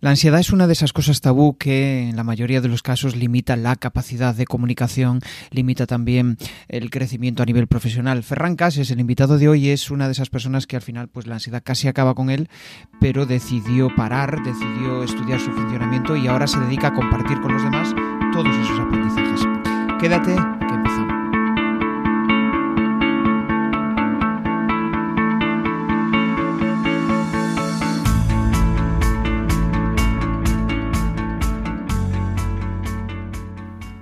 La ansiedad es una de esas cosas tabú que en la mayoría de los casos limita la capacidad de comunicación, limita también el crecimiento a nivel profesional. Ferran Cases, el invitado de hoy, es una de esas personas que al final pues la ansiedad casi acaba con él, pero decidió parar, decidió estudiar su funcionamiento y ahora se dedica a compartir con los demás todos esos aprendizajes. Quédate, que empezamos.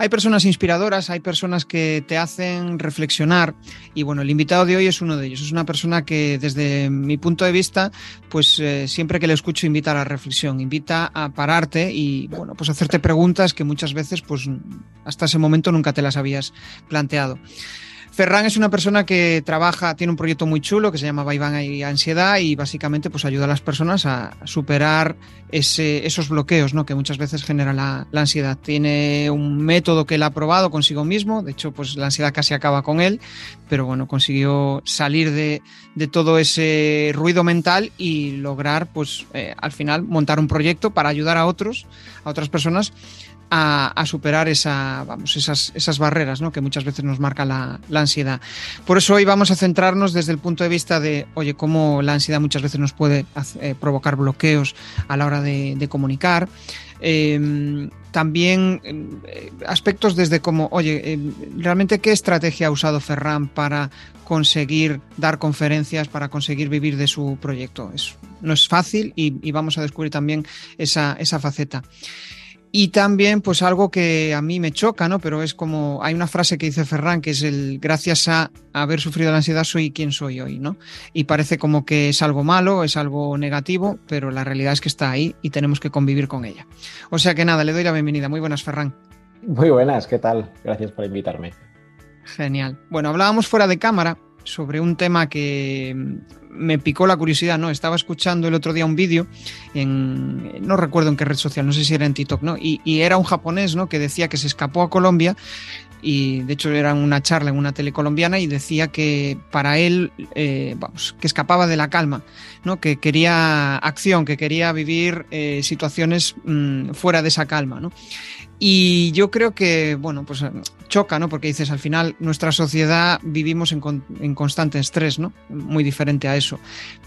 Hay personas inspiradoras, hay personas que te hacen reflexionar y bueno, el invitado de hoy es uno de ellos. Es una persona que desde mi punto de vista, pues eh, siempre que le escucho invita a la reflexión, invita a pararte y bueno, pues hacerte preguntas que muchas veces pues hasta ese momento nunca te las habías planteado. Ferran es una persona que trabaja, tiene un proyecto muy chulo que se llama Vaiván y Ansiedad y básicamente pues ayuda a las personas a superar esos bloqueos ¿no? que muchas veces genera la, ansiedad. Tiene un método que él ha probado consigo mismo, de hecho pues la ansiedad casi acaba con él, pero bueno, consiguió salir de, de todo ese ruido mental y lograr pues eh, al final montar un proyecto para ayudar a otros, a otras personas a, superar esas, esas barreras ¿no? que muchas veces nos marca la, ansiedad. Por eso hoy vamos a centrarnos desde el punto de vista de, oye, cómo la ansiedad muchas veces nos puede eh, provocar bloqueos a la hora de, comunicar. Eh, también eh, aspectos desde como, oye, eh, realmente qué estrategia ha usado Ferran para conseguir dar conferencias, para conseguir vivir de su proyecto. No es fácil y, vamos a descubrir también esa faceta. Y también, pues algo que a mí me choca, ¿no? Pero es como, hay una frase que dice Ferran, que es el, gracias a haber sufrido la ansiedad soy quien soy hoy, ¿no? Y parece como que es algo malo, es algo negativo, pero la realidad es que está ahí y tenemos que convivir con ella. O sea que nada, le doy la bienvenida. Muy buenas, Ferran. Muy buenas, ¿qué tal? Gracias por invitarme. Genial. Bueno, hablábamos fuera de cámara sobre un tema que me picó la curiosidad, ¿no? Estaba escuchando el otro día un vídeo en, no recuerdo en qué red social, no sé si era en TikTok, ¿no? Y, y, era un japonés, ¿no? Que decía que se escapó a Colombia y de hecho era una charla en una tele colombiana y decía que para él, eh, vamos, que escapaba de la calma, ¿no? Que quería acción, que quería vivir eh, situaciones mmm, fuera de esa calma, ¿no? Y yo creo que, bueno, pues choca, ¿no? Porque dices, al final nuestra sociedad vivimos en, en, constante estrés, ¿no? Muy diferente a eso.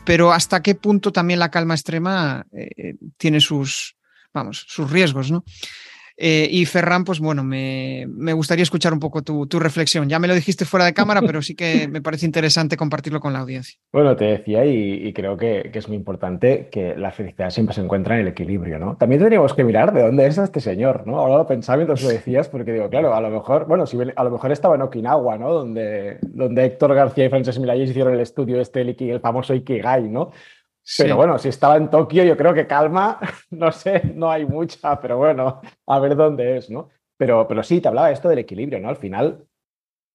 Pero hasta qué punto también la calma extrema eh, tiene sus, vamos, sus riesgos, ¿no? Eh, y Ferran, pues bueno, me, me, gustaría escuchar un poco tu, tu, reflexión. Ya me lo dijiste fuera de cámara, pero sí que me parece interesante compartirlo con la audiencia. Bueno, te decía y, y creo que, que, es muy importante que la felicidad siempre se encuentra en el equilibrio, ¿no? También tendríamos que mirar de dónde es este señor, ¿no? Ahora lo pensaba mientras lo decías, porque digo, claro, a lo mejor, bueno, si a lo mejor estaba en Okinawa, ¿no? Donde, donde Héctor García y Frances Miralles hicieron el estudio este, el, el famoso Ikigai, ¿no? Pero sí. bueno, si estaba en Tokio, yo creo que calma, no sé, no hay mucha, pero bueno, a ver dónde es, ¿no? Pero, pero sí, te hablaba esto del equilibrio, ¿no? Al final,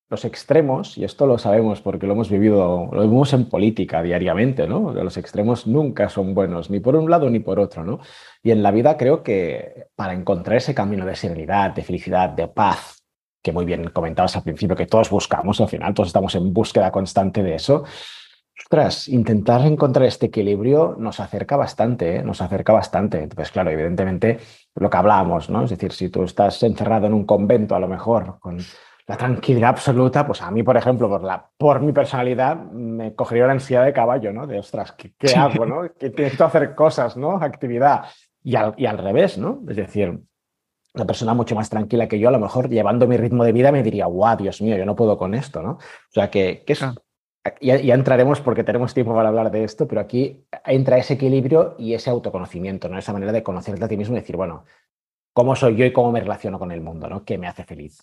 los extremos, y esto lo sabemos porque lo hemos vivido, lo vemos en política diariamente, ¿no? Los extremos nunca son buenos, ni por un lado ni por otro, ¿no? Y en la vida creo que para encontrar ese camino de serenidad, de felicidad, de paz, que muy bien comentabas al principio, que todos buscamos, al final todos estamos en búsqueda constante de eso, Ostras, intentar encontrar este equilibrio nos acerca bastante, ¿eh? nos acerca bastante. Entonces, claro, evidentemente, lo que hablábamos, ¿no? Es decir, si tú estás encerrado en un convento, a lo mejor, con la tranquilidad absoluta, pues a mí, por ejemplo, por, la, por mi personalidad, me cogería la ansiedad de caballo, ¿no? De, ostras, ¿qué, qué hago, no? Que necesito hacer cosas, ¿no? Actividad. Y al, y al revés, ¿no? Es decir, una persona mucho más tranquila que yo, a lo mejor llevando mi ritmo de vida, me diría, guau, Dios mío, yo no puedo con esto, ¿no? O sea, que, que es, ya, ya, entraremos porque tenemos tiempo para hablar de esto, pero aquí entra ese equilibrio y ese autoconocimiento, ¿no? Esa manera de conocerte a ti mismo y decir, bueno, ¿cómo soy yo y cómo me relaciono con el mundo, ¿no? ¿Qué me hace feliz?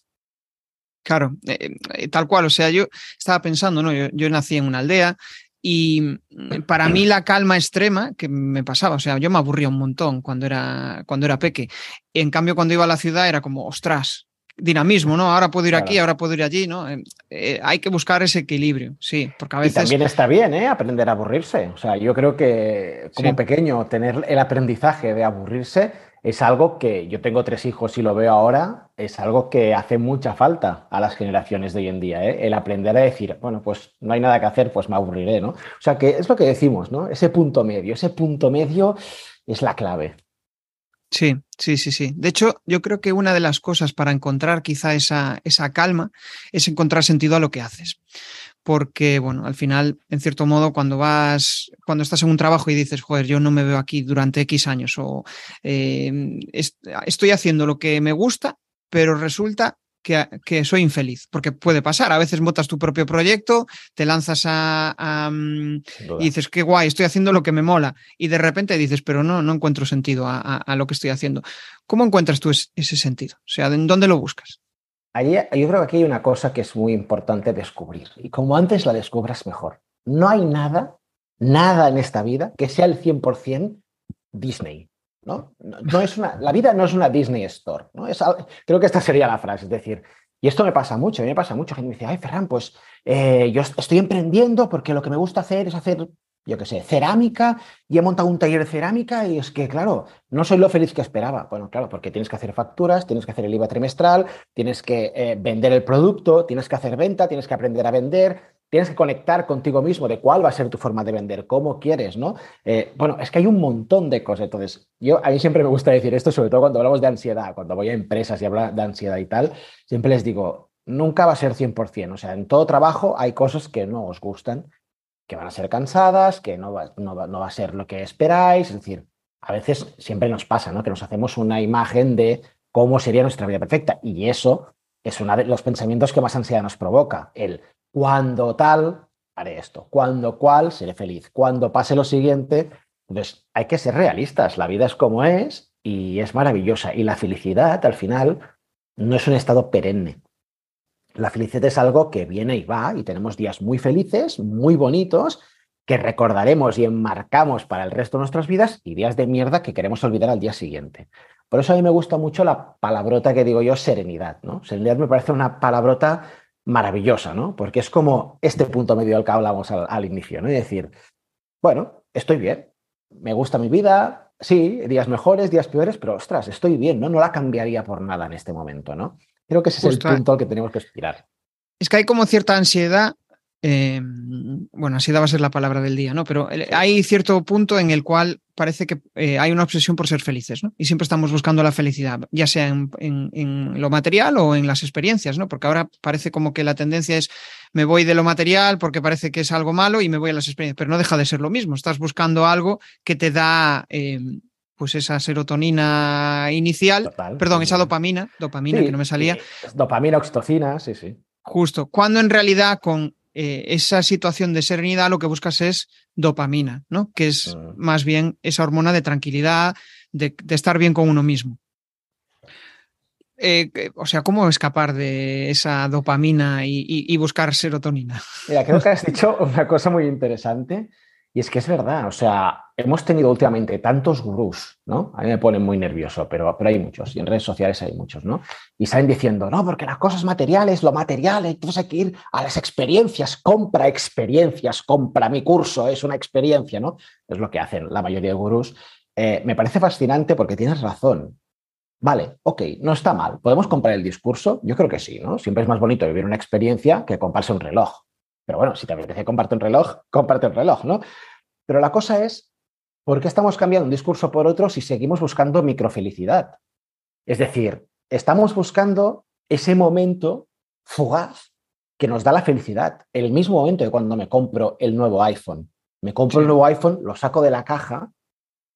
Claro, eh, eh, tal cual. O sea, yo estaba pensando, ¿no? Yo, yo, nací en una aldea y para mí la calma extrema que me pasaba, o sea, yo me aburría un montón cuando era, cuando era peque. En cambio, cuando iba a la ciudad era como, ostras, dinamismo, ¿no? Ahora puedo ir aquí, ahora puedo ir allí, ¿no? Eh, eh, hay que buscar ese equilibrio, sí, porque a veces... Y también está bien, ¿eh? Aprender a aburrirse. O sea, yo creo que como pequeño tener el aprendizaje de aburrirse es algo que yo tengo tres hijos y lo veo ahora, es algo que hace mucha falta a las generaciones de hoy en día, ¿eh? el aprender a decir, bueno, pues no hay nada que hacer, pues me aburriré, ¿no? O sea, que es lo que decimos, ¿no? Ese punto medio, ese punto medio es la clave. Sí, sí, sí, sí. De hecho, yo creo que una de las cosas para encontrar quizá esa, esa calma es encontrar sentido a lo que haces. Porque, bueno, al final, en cierto modo, cuando vas, cuando estás en un trabajo y dices, joder, yo no me veo aquí durante X años o eh, estoy haciendo lo que me gusta, pero resulta que, soy infeliz, porque puede pasar. A veces montas tu propio proyecto, te lanzas a, mm, y dices, qué guay, estoy haciendo lo que me mola. Y de repente dices, pero no, no encuentro sentido a, lo que estoy haciendo. ¿Cómo encuentras tú ese sentido? O sea, ¿en dónde lo buscas? Ahí, yo creo que aquí hay una cosa que es muy importante descubrir. Y como antes la descubras mejor. No hay nada, nada en esta vida que sea el 100% Disney. ¿No? No, es una, la vida no es una Disney Store. ¿no? Es, creo que esta sería la frase. Es decir, y esto me pasa mucho, a mí me pasa mucho. Gente me dice, ay, Ferran, pues eh, yo estoy emprendiendo porque lo que me gusta hacer es hacer, yo qué sé, cerámica y he montado un taller de cerámica y es que, claro, no soy lo feliz que esperaba. Bueno, claro, porque tienes que hacer facturas, tienes que hacer el IVA trimestral, tienes que eh, vender el producto, tienes que hacer venta, tienes que aprender a vender, tienes que conectar contigo mismo de cuál va a ser tu forma de vender, cómo quieres, ¿no? Eh, bueno, es que hay un montón de cosas. Entonces, yo a mí siempre me gusta decir esto, sobre todo cuando hablamos de ansiedad, cuando voy a empresas y hablo de ansiedad y tal, siempre les digo, nunca va a ser 100%. O sea, en todo trabajo hay cosas que no os gustan, que van a ser cansadas, que no va, no va, a ser lo que esperáis. Es decir, a veces siempre nos pasa, ¿no? Que nos hacemos una imagen de cómo sería nuestra vida perfecta. Y eso es uno de los pensamientos que más ansiedad nos provoca. El cuando tal, haré esto. Cuando cual, seré feliz. Cuando pase lo siguiente, entonces hay que ser realistas. La vida es como es y es maravillosa. Y la felicidad, al final, no es un estado perenne. La felicidad es algo que viene y va y tenemos días muy felices, muy bonitos, que recordaremos y enmarcamos para el resto de nuestras vidas y días de mierda que queremos olvidar al día siguiente. Por eso a mí me gusta mucho la palabrota que digo yo, serenidad. ¿no? Serenidad me parece una palabrota maravillosa, ¿no? Porque es como este punto medio al que hablamos al, inicio, ¿no? Y decir, bueno, estoy bien, me gusta mi vida, sí, días mejores, días peores, pero ostras, estoy bien, ¿no? No la cambiaría por nada en este momento, ¿no? Creo que ese es el punto al que tenemos que aspirar. Es que hay como cierta ansiedad eh, bueno, así va a ser la palabra del día, ¿no? Pero hay cierto punto en el cual parece que eh, hay una obsesión por ser felices, ¿no? Y siempre estamos buscando la felicidad, ya sea en, lo material o en las experiencias, ¿no? Porque ahora parece como que la tendencia es me voy de lo material porque parece que es algo malo y me voy a las experiencias, pero no deja de ser lo mismo. Estás buscando algo que te da eh, pues esa serotonina inicial, perdón, esa dopamina, dopamina que no me salía. Dopamina, oxitocina, sí, sí. Justo, cuando en realidad con eh, esa situación de serenidad lo que buscas es dopamina, ¿no? Que es mm. más bien esa hormona de tranquilidad, de, estar bien con uno mismo. Eh, o sea, ¿cómo escapar de esa dopamina y, y buscar serotonina? Mira, creo que has dicho una cosa muy interesante y es que es verdad, o sea, hemos tenido últimamente tantos gurús, ¿no? A mí me ponen muy nervioso, pero, pero hay muchos, y en redes sociales hay muchos, ¿no? Y salen diciendo, no, porque las cosas materiales, lo material, entonces hay que ir a las experiencias, compra experiencias, compra mi curso, es una experiencia, ¿no? Es lo que hacen la mayoría de gurús. Eh, me parece fascinante porque tienes razón. Vale, ok, no está mal. ¿Podemos comprar el discurso? Yo creo que sí, ¿no? Siempre es más bonito vivir una experiencia que comprarse un reloj. Pero bueno, si te apetece comprarte un reloj, cómprate un reloj, ¿no? Pero la cosa es, ¿por qué estamos cambiando un discurso por otro si seguimos buscando microfelicidad? Es decir, estamos buscando ese momento fugaz que nos da la felicidad. El mismo momento de cuando me compro el nuevo iPhone. Me compro el nuevo iPhone, lo saco de la caja.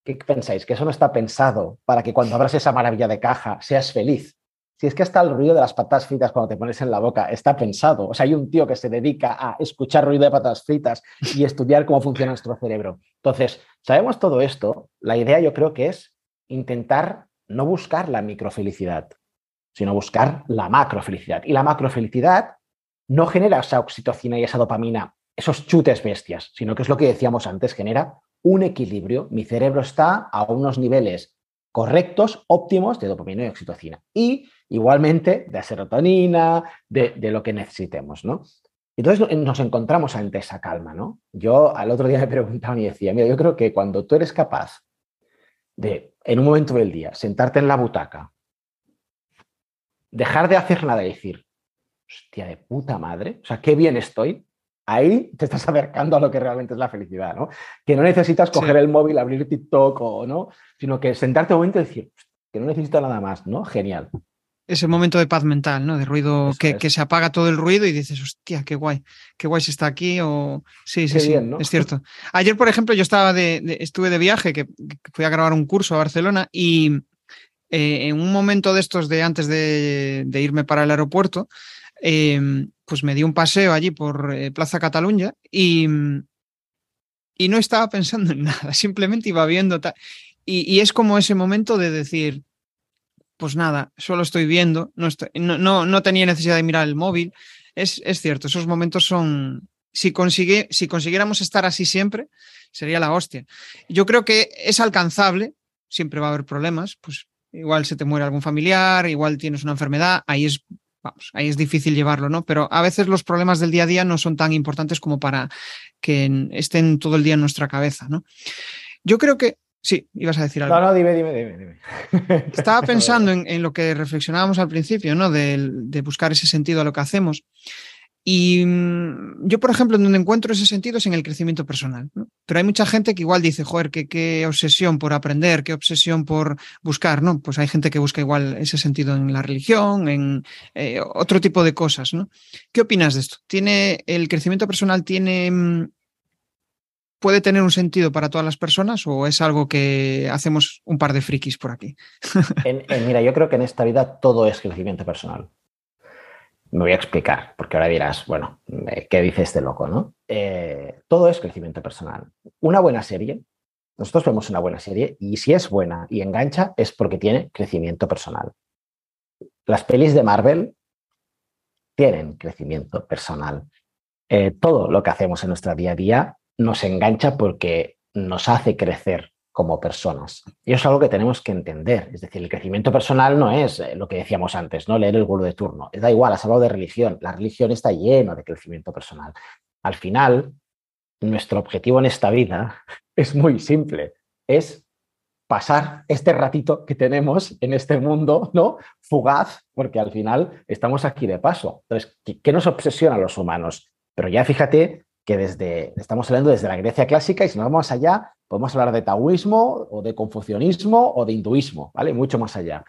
¿Qué pensáis? Que eso no está pensado para que cuando abras esa maravilla de caja seas feliz. Si es que hasta el ruido de las patas fritas cuando te pones en la boca está pensado. O sea, hay un tío que se dedica a escuchar ruido de patas fritas y estudiar cómo funciona nuestro cerebro. Entonces, sabemos todo esto. La idea yo creo que es intentar no buscar la microfelicidad, sino buscar la macrofelicidad. Y la macrofelicidad no genera esa oxitocina y esa dopamina, esos chutes bestias, sino que es lo que decíamos antes, genera un equilibrio. Mi cerebro está a unos niveles correctos, óptimos de dopamina y oxitocina. Y igualmente de serotonina, de, de lo que necesitemos, ¿no? Entonces nos encontramos ante esa calma, ¿no? Yo al otro día me preguntaba y decía, mira, yo creo que cuando tú eres capaz de, en un momento del día, sentarte en la butaca, dejar de hacer nada y decir, hostia de puta madre, o sea, qué bien estoy, ahí te estás acercando a lo que realmente es la felicidad, ¿no? Que no necesitas coger el móvil, abrir TikTok o no, sino que sentarte un momento y decir, que no necesito nada más, ¿no? Genial ese momento de paz mental, ¿no? De ruido, que, que, se apaga todo el ruido y dices, hostia, qué guay, qué guay se está aquí. O sí, sí, sí, es cierto. Ayer, por ejemplo, yo estaba de, estuve de viaje, que, fui a grabar un curso a Barcelona y eh, en un momento de estos de antes de, irme para el aeropuerto, em, pues me di un paseo allí por eh, Plaza Cataluña y, y no estaba pensando en nada, simplemente iba viendo. y es como ese momento de decir, pues nada, solo estoy viendo, no, no, no, tenía necesidad de mirar el móvil. Es, es cierto, esos momentos son, si, consigue, si consiguiéramos estar así siempre, sería la hostia. Yo creo que es alcanzable, siempre va a haber problemas, pues igual se te muere algún familiar, igual tienes una enfermedad, ahí es, vamos, ahí es difícil llevarlo, ¿no? Pero a veces los problemas del día a día no son tan importantes como para que estén todo el día en nuestra cabeza, ¿no? Yo creo que Sí, ibas a decir algo. No, no, dime, dime, dime. Estaba pensando en, lo que reflexionábamos al principio, ¿no? De, buscar ese sentido a lo que hacemos. Y mm, yo, por ejemplo, en donde encuentro ese sentido es en el crecimiento personal. Pero hay mucha gente que igual dice, joder, qué, obsesión por aprender, qué obsesión por buscar, ¿no? Pues hay gente que busca igual ese sentido en la religión, en eh, otro tipo de cosas, ¿no? ¿Qué opinas de esto? ¿Tiene el crecimiento personal tiene mm, puede tener un sentido para todas las personas o es algo que hacemos un par de frikis por aquí? mira, yo creo que en esta vida todo es crecimiento personal. Me voy a explicar, porque ahora dirás, bueno, eh, ¿qué dice este loco? ¿no? Eh, todo es crecimiento personal. Una buena serie, nosotros vemos una buena serie y si es buena y engancha es porque tiene crecimiento personal. Las pelis de Marvel tienen crecimiento personal. Eh, todo lo que hacemos en nuestra día a día nos engancha porque nos hace crecer como personas. Y eso es algo que tenemos que entender. Es decir, el crecimiento personal no es eh, lo que decíamos antes, ¿no? Leer el gurú de turno. Da igual, has hablado de religión. La religión está llena de crecimiento personal. Al final, nuestro objetivo en esta vida es muy simple. Es pasar este ratito que tenemos en este mundo, ¿no? Fugaz, porque al final estamos aquí de paso. Entonces, ¿qué nos obsesiona a los humanos? Pero ya fíjate que desde, estamos hablando desde la Grecia clásica y si nos vamos allá, podemos hablar de taoísmo o de confucianismo o de hinduismo, ¿vale? Mucho más allá.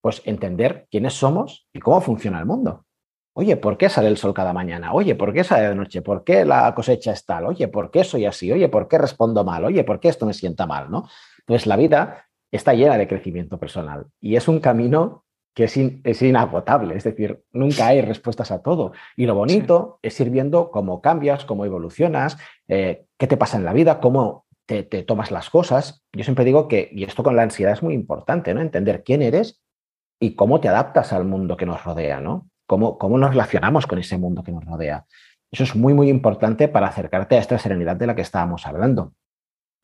Pues entender quiénes somos y cómo funciona el mundo. Oye, ¿por qué sale el sol cada mañana? Oye, ¿por qué sale de noche? ¿Por qué la cosecha es tal? Oye, ¿por qué soy así? Oye, ¿por qué respondo mal? Oye, ¿por qué esto me sienta mal? ¿no? Entonces la vida está llena de crecimiento personal y es un camino que es, inagotable, es decir, nunca hay respuestas a todo. Y lo bonito es ir viendo cómo cambias, cómo evolucionas, eh, qué te pasa en la vida, cómo te, tomas las cosas. Yo siempre digo que, y esto con la ansiedad es muy importante, ¿no? Entender quién eres y cómo te adaptas al mundo que nos rodea, ¿no? Cómo, cómo nos relacionamos con ese mundo que nos rodea. Eso es muy, muy importante para acercarte a esta serenidad de la que estábamos hablando.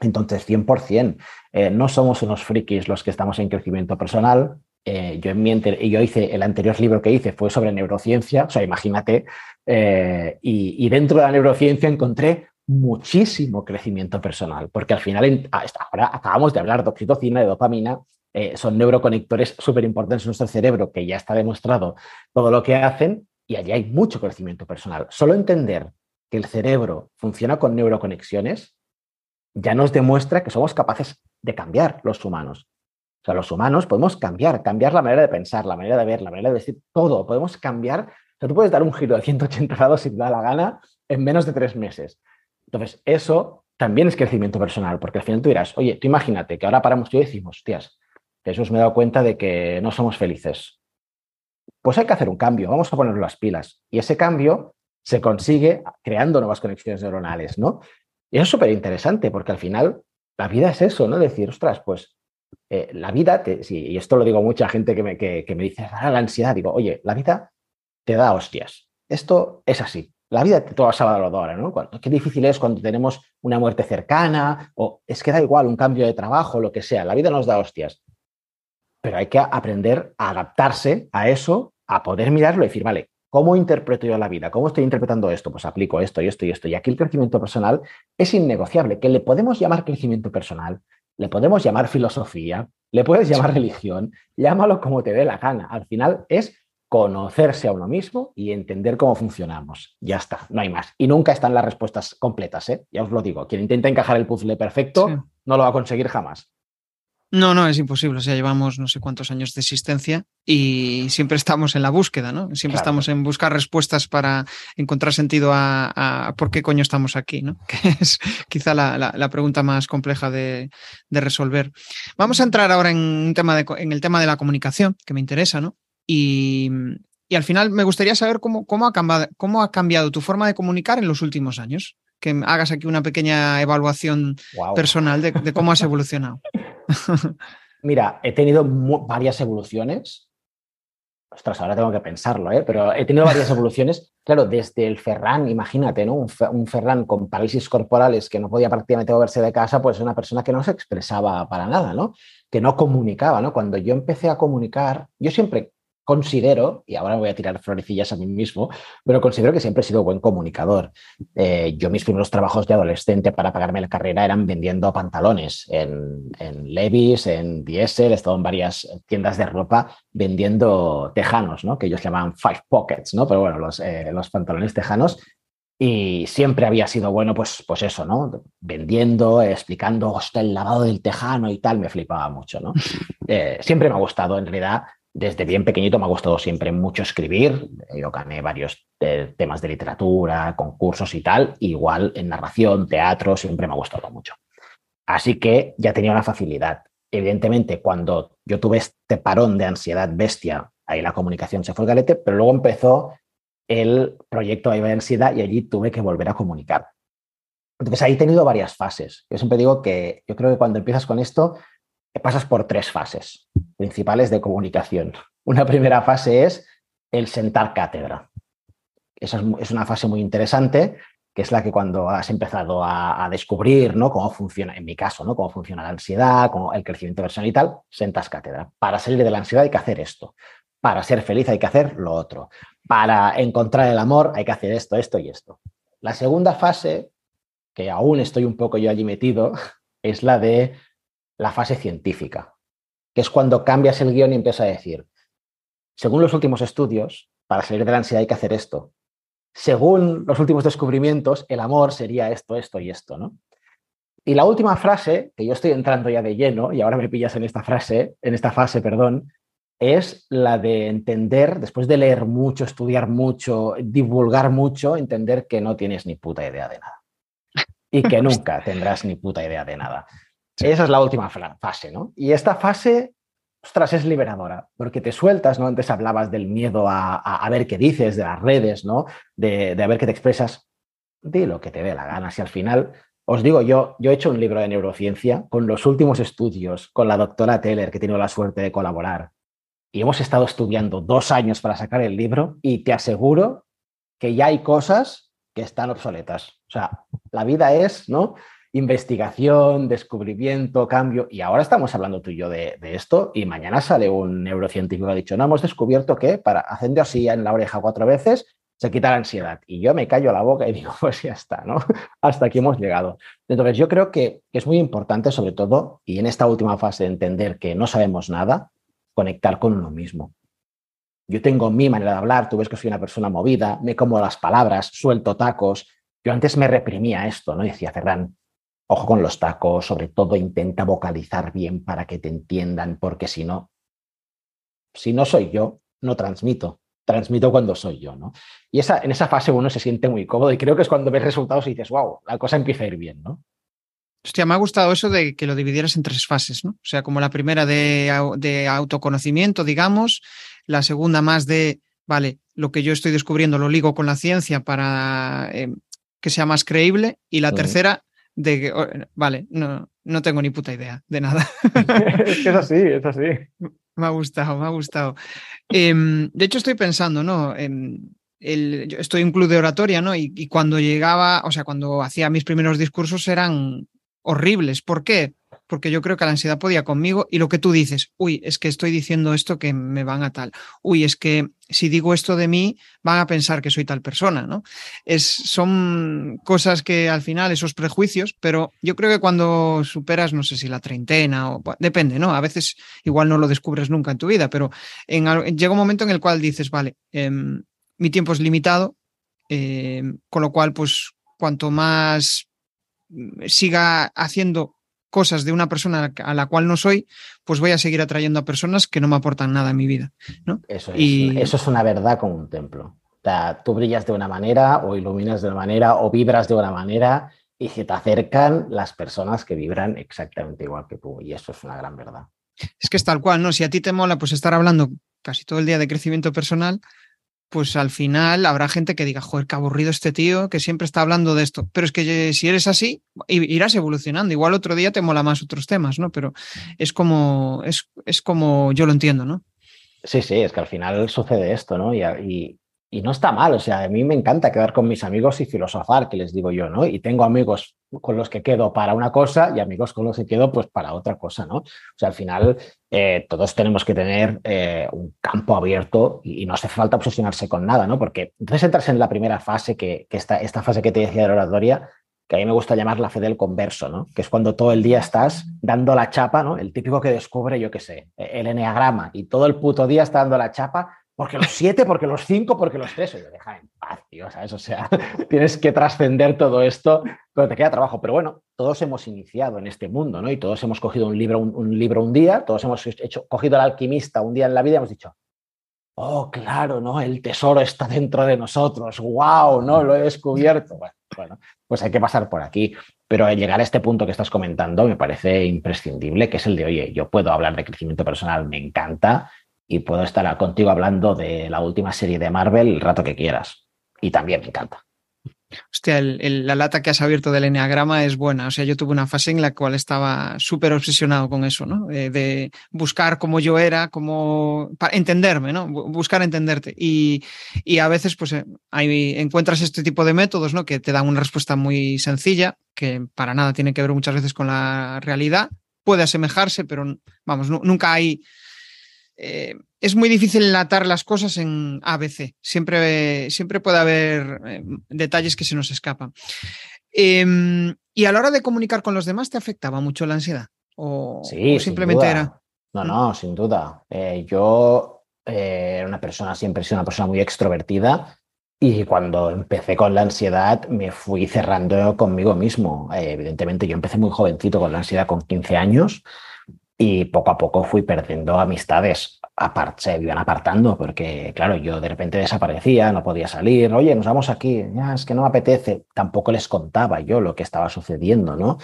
Entonces, 100%, eh, no somos unos frikis los que estamos en crecimiento personal, eh, yo, en mi yo hice el anterior libro que hice fue sobre neurociencia, o sea, imagínate, eh, y, dentro de la neurociencia encontré muchísimo crecimiento personal, porque al final, ah, ahora acabamos de hablar de oxitocina, de dopamina, eh, son neuroconectores súper importantes en nuestro cerebro, que ya está demostrado todo lo que hacen, y allí hay mucho crecimiento personal. Solo entender que el cerebro funciona con neuroconexiones ya nos demuestra que somos capaces de cambiar los humanos. O sea, los humanos podemos cambiar, cambiar la manera de pensar, la manera de ver, la manera de decir, todo. Podemos cambiar. O sea, tú puedes dar un giro de 180 grados si te da la gana en menos de tres meses. Entonces, eso también es crecimiento personal, porque al final tú dirás, oye, tú imagínate que ahora paramos y decimos, hostias, Jesús me he dado cuenta de que no somos felices. Pues hay que hacer un cambio, vamos a poner las pilas. Y ese cambio se consigue creando nuevas conexiones neuronales, ¿no? Y es súper interesante, porque al final la vida es eso, ¿no? Decir, ostras, pues eh, la vida, y esto lo digo a mucha gente que me, que, me dice, ah, la ansiedad, digo, oye, la vida te da hostias. Esto es así. La vida te toda salvadora, ¿no? qué difícil es cuando tenemos una muerte cercana, o es que da igual, un cambio de trabajo, lo que sea. La vida nos da hostias. pero hay que aprender a adaptarse a eso, a poder mirarlo y decir, vale, ¿cómo interpreto yo la vida? ¿Cómo estoy interpretando esto? Pues aplico esto y esto y esto. Y aquí el crecimiento personal es innegociable, que le podemos llamar crecimiento personal, le podemos llamar filosofía, le puedes llamar religión, llámalo como te dé la gana. Al final es conocerse a uno mismo y entender cómo funcionamos. Ya está, no hay más. Y nunca están las respuestas completas, ¿eh? ya os lo digo. Quien intenta encajar el puzzle perfecto no lo va a conseguir jamás. No, no, es imposible. O sea, llevamos no sé cuántos años de existencia y siempre estamos en la búsqueda, ¿no? Siempre estamos en buscar respuestas para encontrar sentido a, por qué coño estamos aquí, ¿no? Que es quizá la, pregunta más compleja de, resolver. Vamos a entrar ahora en, un tema en el tema de la comunicación, que me interesa, ¿no? Y, al final me gustaría saber cómo, cómo, ha cambiado, cómo ha cambiado tu forma de comunicar en los últimos años. Que hagas aquí una pequeña evaluación personal de, cómo has evolucionado. Mira, he tenido varias evoluciones. Ostras, ahora tengo que pensarlo, ¿eh? pero he tenido varias evoluciones. Claro, desde el Ferran, imagínate, ¿no? Un, Ferran con parálisis corporales que no podía prácticamente moverse de casa, pues una persona que no se expresaba para nada, ¿no? Que no comunicaba, ¿no? Cuando yo empecé a comunicar, yo siempre considero, y ahora voy a tirar florecillas a mí mismo, pero considero que siempre he sido buen comunicador. Eh, yo mis primeros trabajos de adolescente para pagarme la carrera eran vendiendo pantalones en, en Levis, en Diesel, he estado en varias tiendas de ropa vendiendo tejanos, ¿no? que ellos llamaban five pockets, ¿no? pero bueno, los, eh, los pantalones tejanos. Y siempre había sido bueno, pues, pues eso, ¿no? Vendiendo, explicando, hostia, el lavado del tejano y tal, me flipaba mucho, ¿no? Eh, siempre me ha gustado, en realidad, desde bien pequeñito me ha gustado siempre mucho escribir. Yo gané varios eh, temas de literatura, concursos y tal. Igual en narración, teatro, siempre me ha gustado mucho. Así que ya tenía una facilidad. Evidentemente, cuando yo tuve este parón de ansiedad bestia, ahí la comunicación se fue al galete, pero luego empezó el proyecto de ansiedad y allí tuve que volver a comunicar. Entonces ahí he tenido varias fases. Yo siempre digo que yo creo que cuando empiezas con esto, pasas por tres fases principales de comunicación. Una primera fase es el sentar cátedra. Esa es, una fase muy interesante, que es la que cuando has empezado a, descubrir ¿no? cómo funciona, en mi caso, ¿no? cómo funciona la ansiedad, cómo el crecimiento personal y tal, sentas cátedra. Para salir de la ansiedad hay que hacer esto. Para ser feliz hay que hacer lo otro. Para encontrar el amor hay que hacer esto, esto y esto. La segunda fase, que aún estoy un poco yo allí metido, es la de la fase científica, que es cuando cambias el guion y empiezas a decir, según los últimos estudios, para salir de la ansiedad hay que hacer esto. Según los últimos descubrimientos, el amor sería esto, esto y esto, ¿no? Y la última frase, que yo estoy entrando ya de lleno, y ahora me pillas en esta frase, en esta fase, perdón, es la de entender, después de leer mucho, estudiar mucho, divulgar mucho, entender que no tienes ni puta idea de nada. Y que nunca tendrás ni puta idea de nada. Esa es la última fase, ¿no? Y esta fase, ostras, es liberadora, porque te sueltas, ¿no? Antes hablabas del miedo a, ver qué dices, de las redes, ¿no? De, de, a ver qué te expresas. Di lo que te dé la gana. Si al final, os digo, yo, yo he hecho un libro de neurociencia con los últimos estudios, con la doctora Teller, que he tenido la suerte de colaborar. Y hemos estado estudiando dos años para sacar el libro y te aseguro que ya hay cosas que están obsoletas. O sea, la vida es, ¿no? Investigación, descubrimiento, cambio. Y ahora estamos hablando tú y yo de, esto y mañana sale un neurocientífico que ha dicho, no, hemos descubierto que para haciendo así en la oreja cuatro veces se quita la ansiedad. Y yo me callo la boca y digo, pues ya está, ¿no? Hasta aquí hemos llegado. Entonces yo creo que es muy importante, sobre todo, y en esta última fase de entender que no sabemos nada, conectar con uno mismo. Yo tengo mi manera de hablar, tú ves que soy una persona movida, me como las palabras, suelto tacos. Yo antes me reprimía esto, ¿no? Decía, Ferran, Ojo con los tacos, sobre todo intenta vocalizar bien para que te entiendan, porque si no, si no soy yo, no transmito. Transmito cuando soy yo, ¿no? Y esa, en esa fase uno se siente muy cómodo y creo que es cuando ves resultados y dices, wow, la cosa empieza a ir bien, ¿no? Hostia, me ha gustado eso de que lo dividieras en tres fases, ¿no? O sea, como la primera de, autoconocimiento, digamos, la segunda más de, vale, lo que yo estoy descubriendo lo ligo con la ciencia para eh, que sea más creíble, y la tercera, de que, oh, vale, no, no tengo ni puta idea de nada. es que es así, es así. Me ha gustado, me ha gustado. Em, de hecho, estoy pensando, ¿no? En el, yo estoy en un club de oratoria, ¿no? Y, y, cuando llegaba, o sea, cuando hacía mis primeros discursos eran horribles. ¿Por qué? Porque yo creo que la ansiedad podía conmigo y lo que tú dices, uy, es que estoy diciendo esto que me van a tal, uy, es que si digo esto de mí van a pensar que soy tal persona, ¿no? Es, son cosas que al final, esos prejuicios, pero yo creo que cuando superas, no sé si la treintena o depende, ¿no? A veces igual no lo descubres nunca en tu vida, pero llega un momento en el cual dices, vale, em, mi tiempo es limitado, em, con lo cual, pues cuanto más mm, siga haciendo cosas de una persona a la cual no soy, pues voy a seguir atrayendo a personas que no me aportan nada en mi vida. ¿no? Eso, es, y... eso es una verdad como un templo. O sea, tú brillas de una manera o iluminas de una manera o vibras de una manera y se te acercan las personas que vibran exactamente igual que tú. Y eso es una gran verdad. Es que es tal cual, ¿no? Si a ti te mola pues estar hablando casi todo el día de crecimiento personal, pues al final habrá gente que diga, joder, qué aburrido este tío que siempre está hablando de esto. Pero es que si eres así, irás evolucionando. Igual otro día te mola más otros temas, ¿no? Pero es como, es, es como yo lo entiendo, ¿no? Sí, sí, es que al final sucede esto, ¿no? y, y no está mal, o sea, a mí me encanta quedar con mis amigos y filosofar, que les digo yo, ¿no? Y tengo amigos con los que quedo para una cosa y amigos con los que quedo pues para otra cosa, ¿no? O sea, al final eh, todos tenemos que tener eh, un campo abierto y, no hace falta obsesionarse con nada, ¿no? Porque entonces entras en la primera fase, que, que esta, esta fase que te decía de la oratoria, que a mí me gusta llamar la fe del converso, ¿no? Que es cuando todo el día estás dando la chapa, ¿no? El típico que descubre, yo qué sé, el eneagrama y todo el puto día está dando la chapa porque los siete, porque los cinco, porque los tres. Oye, deja en paz, tío, ¿sabes? O sea, tienes que trascender todo esto, pero te queda trabajo. Pero bueno, todos hemos iniciado en este mundo, ¿no? Y todos hemos cogido un libro un, libro un día, todos hemos hecho, cogido al alquimista un día en la vida y hemos dicho, oh, claro, ¿no? El tesoro está dentro de nosotros, wow, ¿no? Lo he descubierto. Bueno, bueno, pues hay que pasar por aquí. Pero al llegar a este punto que estás comentando me parece imprescindible, que es el de, oye, yo puedo hablar de crecimiento personal, me encanta, y puedo estar contigo hablando de la última serie de Marvel el rato que quieras. Y también me encanta. Hostia, la lata que has abierto del Enneagrama es buena. O sea, yo tuve una fase en la cual estaba súper obsesionado con eso, ¿no? Eh, de buscar cómo yo era, cómo. para entenderme, ¿no? Buscar entenderte. Y, y a veces, pues, eh, ahí encuentras este tipo de métodos, ¿no? Que te dan una respuesta muy sencilla, que para nada tiene que ver muchas veces con la realidad. Puede asemejarse, pero vamos, nunca hay eh, es muy difícil enlatar las cosas en ABC. Siempre, siempre puede haber eh, detalles que se nos escapan. Em, ¿Y a la hora de comunicar con los demás te afectaba mucho la ansiedad? ¿O, sí, simplemente era.? No, no, sin duda. Eh, yo era una persona, siempre he sido una persona muy extrovertida. Y cuando empecé con la ansiedad, me fui cerrando conmigo mismo. evidentemente, yo empecé muy jovencito con la ansiedad, con 15 años y poco a poco fui perdiendo amistades. se iban apartando porque, claro, yo de repente desaparecía, no podía salir. Oye, nos vamos aquí. Es que no me apetece. Tampoco les contaba yo lo que estaba sucediendo, ¿no?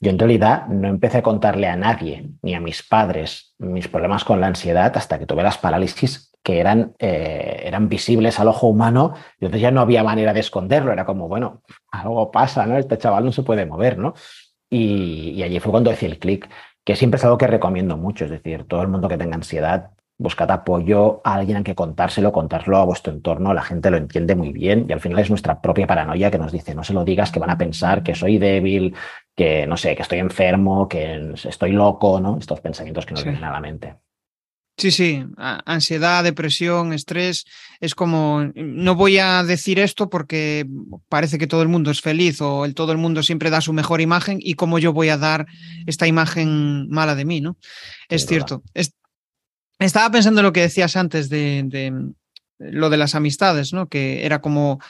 Yo en realidad no empecé a contarle a nadie, ni a mis padres, mis problemas con la ansiedad hasta que tuve las parálisis que eran, eh, eran visibles al ojo humano y entonces ya no había manera de esconderlo. Era como, bueno, algo pasa, ¿no? Este chaval no se puede mover, ¿no? Y, y allí fue cuando hice el clic que siempre es algo que recomiendo mucho, es decir, todo el mundo que tenga ansiedad, buscad apoyo a alguien a que contárselo, contárselo a vuestro entorno, la gente lo entiende muy bien y al final es nuestra propia paranoia que nos dice, no se lo digas, que van a pensar que soy débil, que no sé, que estoy enfermo, que estoy loco, ¿no? Estos pensamientos que nos vienen a la mente. Sí, sí, ansiedad, depresión, estrés, es como, no voy a decir esto porque parece que todo el mundo es feliz o el todo el mundo siempre da su mejor imagen y cómo yo voy a dar esta imagen mala de mí, ¿no? Es cierto. estaba pensando en lo que decías antes de, de, lo de las amistades, ¿no? Que era como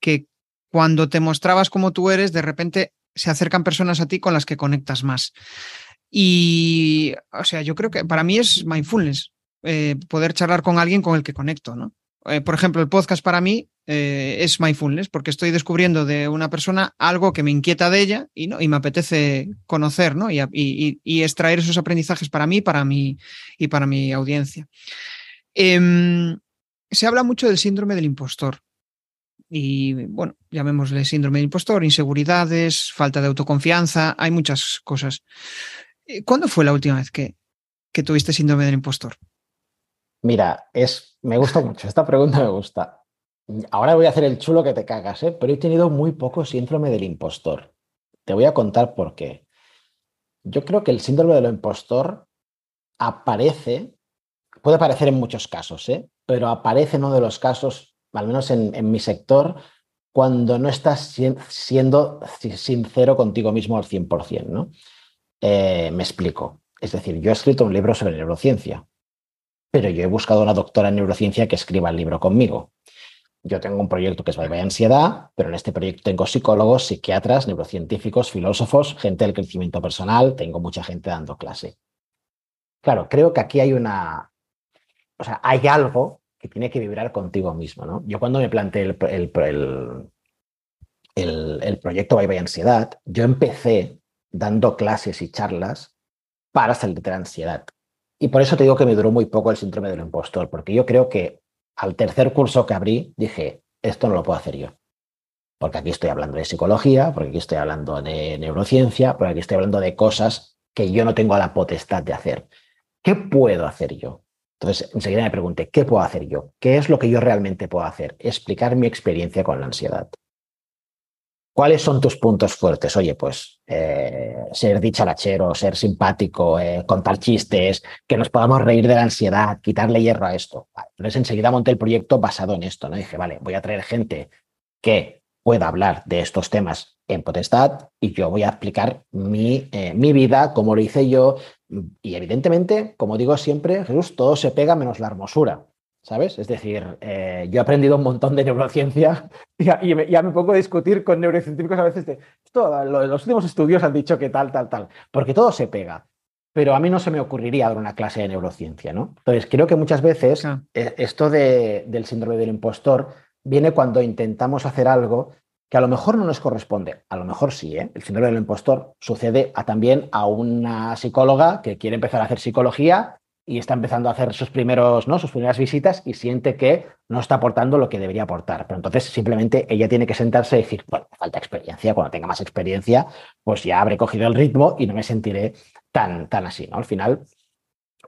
que cuando te mostrabas como tú eres, de repente se acercan personas a ti con las que conectas más. Y, o sea, yo creo que para mí es mindfulness. Eh, poder charlar con alguien con el que conecto, ¿no? Eh, por ejemplo, el podcast para mí eh, es mindfulness porque estoy descubriendo de una persona algo que me inquieta de ella y, ¿no? y me apetece conocer ¿no? y, y, extraer esos aprendizajes para mí, para mí y para mi audiencia. Em, se habla mucho del síndrome del impostor. Y bueno, llamémosle síndrome del impostor, inseguridades, falta de autoconfianza, hay muchas cosas. ¿Cuándo fue la última vez que, que tuviste síndrome del impostor? Mira, es, me gusta mucho, esta pregunta me gusta. Ahora voy a hacer el chulo que te cagas, ¿eh? pero he tenido muy poco síndrome del impostor. Te voy a contar por qué. yo creo que el síndrome del impostor aparece, puede aparecer en muchos casos, ¿eh? pero aparece en uno de los casos, al menos en, mi sector, cuando no estás siendo sincero contigo mismo al 100%. ¿no? Eh, me explico. Es decir, yo he escrito un libro sobre neurociencia, pero yo he buscado una doctora en neurociencia que escriba el libro conmigo. Yo tengo un proyecto que es Bye Bye Ansiedad, pero en este proyecto tengo psicólogos, psiquiatras, neurocientíficos, filósofos, gente del crecimiento personal, tengo mucha gente dando clase. Claro, creo que aquí hay una, o sea, hay algo que tiene que vibrar contigo mismo, ¿no? Yo cuando me planteé el, el, el, proyecto Bye Bye Ansiedad, yo empecé dando clases y charlas para salir de la ansiedad. Y por eso te digo que me duró muy poco el síndrome del impostor, porque yo creo que al tercer curso que abrí, dije, esto no lo puedo hacer yo. Porque aquí estoy hablando de psicología, porque aquí estoy hablando de neurociencia, porque aquí estoy hablando de cosas que yo no tengo la potestad de hacer. ¿Qué puedo hacer yo? Entonces, enseguida me pregunté, ¿qué puedo hacer yo? ¿Qué es lo que yo realmente puedo hacer? Explicar mi experiencia con la ansiedad. ¿Cuáles son tus puntos fuertes? Oye, pues eh, ser dicharachero, ser simpático, eh, contar chistes, que nos podamos reír de la ansiedad, quitarle hierro a esto. Entonces enseguida monté el proyecto basado en esto, ¿no? Dije, vale, voy a traer gente que pueda hablar de estos temas en potestad y yo voy a explicar mi, eh, mi vida, como lo hice yo. Y evidentemente, como digo siempre, Jesús, todo se pega menos la hermosura. ¿Sabes? Es decir, eh, yo he aprendido un montón de neurociencia y, ya me pongo a discutir con neurocientíficos a veces de, esto, los últimos estudios han dicho que tal, tal, tal, porque todo se pega. Pero a mí no se me ocurriría dar una clase de neurociencia, ¿no? Entonces, creo que muchas veces eh, esto del síndrome del impostor viene cuando intentamos hacer algo que a lo mejor no nos corresponde. A lo mejor sí, ¿eh? El síndrome del impostor sucede también a una psicóloga que quiere empezar a hacer psicología y está empezando a hacer sus primeros, ¿no? sus primeras visitas y siente que no está aportando lo que debería aportar. Pero entonces simplemente ella tiene que sentarse y decir, bueno, falta experiencia, cuando tenga más experiencia, pues ya habré cogido el ritmo y no me sentiré tan, tan así, ¿no? Al final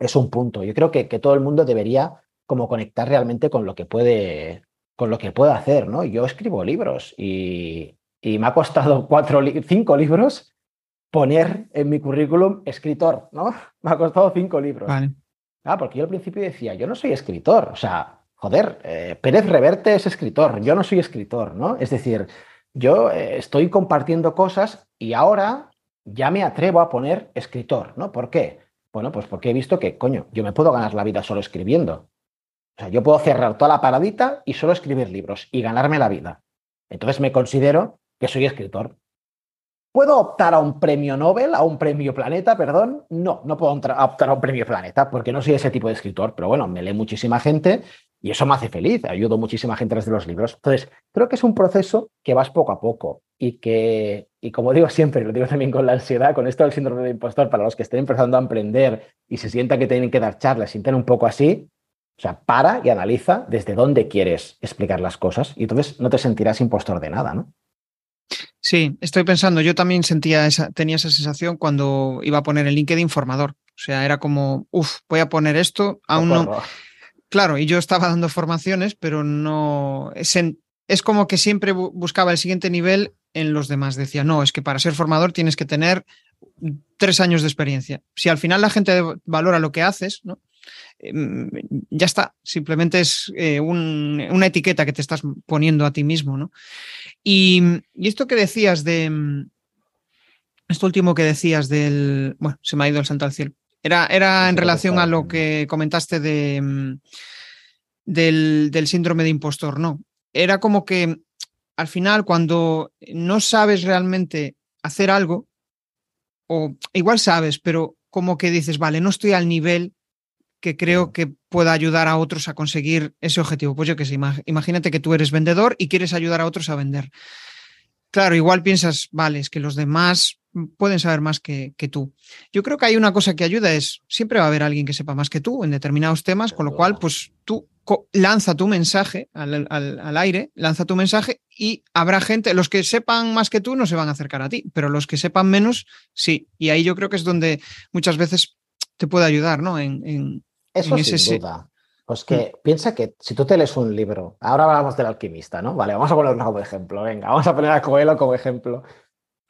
es un punto. Yo creo que, que todo el mundo debería como conectar realmente con lo que puede, con lo que puede hacer, ¿no? Yo escribo libros y, y me ha costado cuatro, cinco libros poner en mi currículum escritor, ¿no? Me ha costado cinco libros. Vale. Ah, porque yo al principio decía, yo no soy escritor, o sea, joder, eh, Pérez Reverte es escritor, yo no soy escritor, ¿no? Es decir, yo eh, estoy compartiendo cosas y ahora ya me atrevo a poner escritor, ¿no? ¿Por qué? Bueno, pues porque he visto que, coño, yo me puedo ganar la vida solo escribiendo. O sea, yo puedo cerrar toda la paradita y solo escribir libros y ganarme la vida. Entonces me considero que soy escritor. ¿Puedo optar a un premio Nobel, a un premio Planeta, perdón? No, no puedo optar a un premio Planeta porque no soy ese tipo de escritor, pero bueno, me lee muchísima gente y eso me hace feliz, ayudo muchísima gente a través de los libros. Entonces, creo que es un proceso que vas poco a poco y que, y como digo siempre, lo digo también con la ansiedad, con esto del síndrome de impostor, para los que estén empezando a emprender y se sientan que tienen que dar charlas, sienten un poco así, o sea, para y analiza desde dónde quieres explicar las cosas y entonces no te sentirás impostor de nada, ¿no? Sí, estoy pensando, yo también sentía esa, tenía esa sensación cuando iba a poner el LinkedIn informador. O sea, era como, uff, voy a poner esto, aún no. Claro, y yo estaba dando formaciones, pero no. Es, es como que siempre buscaba el siguiente nivel en los demás. Decía, no, es que para ser formador tienes que tener tres años de experiencia. Si al final la gente valora lo que haces, ¿no? Em, ya está, simplemente es eh, una etiqueta que te estás poniendo a ti mismo, ¿no? Y, esto que decías de, mm, esto último que decías del, bueno, se me ha ido el santo al cielo, era, era en relación a lo que comentaste de, mm, del, del síndrome de impostor, ¿no? Era como que al final cuando no sabes realmente hacer algo, o igual sabes, pero como que dices, vale, no estoy al nivel que creo que pueda ayudar a otros a conseguir ese objetivo. Pues yo que sé, imagínate que tú eres vendedor y quieres ayudar a otros a vender. Claro, igual piensas, vale, es que los demás pueden saber más que, tú. Yo creo que hay una cosa que ayuda, es siempre va a haber alguien que sepa más que tú en determinados temas, con lo cual, pues tú lanza tu mensaje al, al, aire, lanza tu mensaje y habrá gente, los que sepan más que tú no se van a acercar a ti, pero los que sepan menos, sí. Y ahí yo creo que es donde muchas veces te puede ayudar, ¿no? En, eso sin duda. Pues que mm. piensa que si tú te lees un libro, ahora hablamos del alquimista, ¿no? Vale, vamos a ponerlo como ejemplo, venga, vamos a poner a Coelho como ejemplo.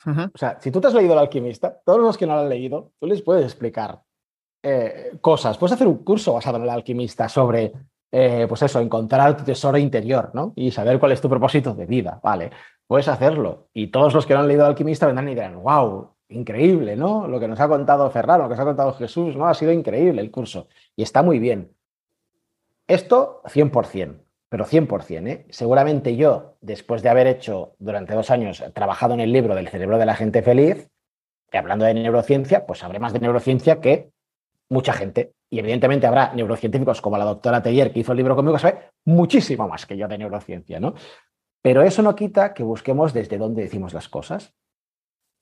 O sea, si tú te has leído El alquimista, todos los que no lo han leído, tú les puedes explicar eh, cosas. Puedes hacer un curso basado en el alquimista sobre, eh, pues eso, encontrar tu tesoro interior, ¿no? Y saber cuál es tu propósito de vida, ¿vale? Puedes hacerlo. Y todos los que no han leído El alquimista vendrán y dirán, wow, increíble, ¿no? Lo que nos ha contado Ferraro, lo que nos ha contado Jesús, ¿no? Ha sido increíble el curso. Y está muy bien. Esto, 100% pero 100%. ¿eh? Seguramente yo, después de haber hecho durante dos años, trabajado en el libro del cerebro de la gente feliz, que hablando de neurociencia, pues sabré más de neurociencia que mucha gente. Y evidentemente habrá neurocientíficos como la doctora Teller, que hizo el libro conmigo, sabe muchísimo más que yo de neurociencia, ¿no? Pero eso no quita que busquemos desde dónde decimos las cosas.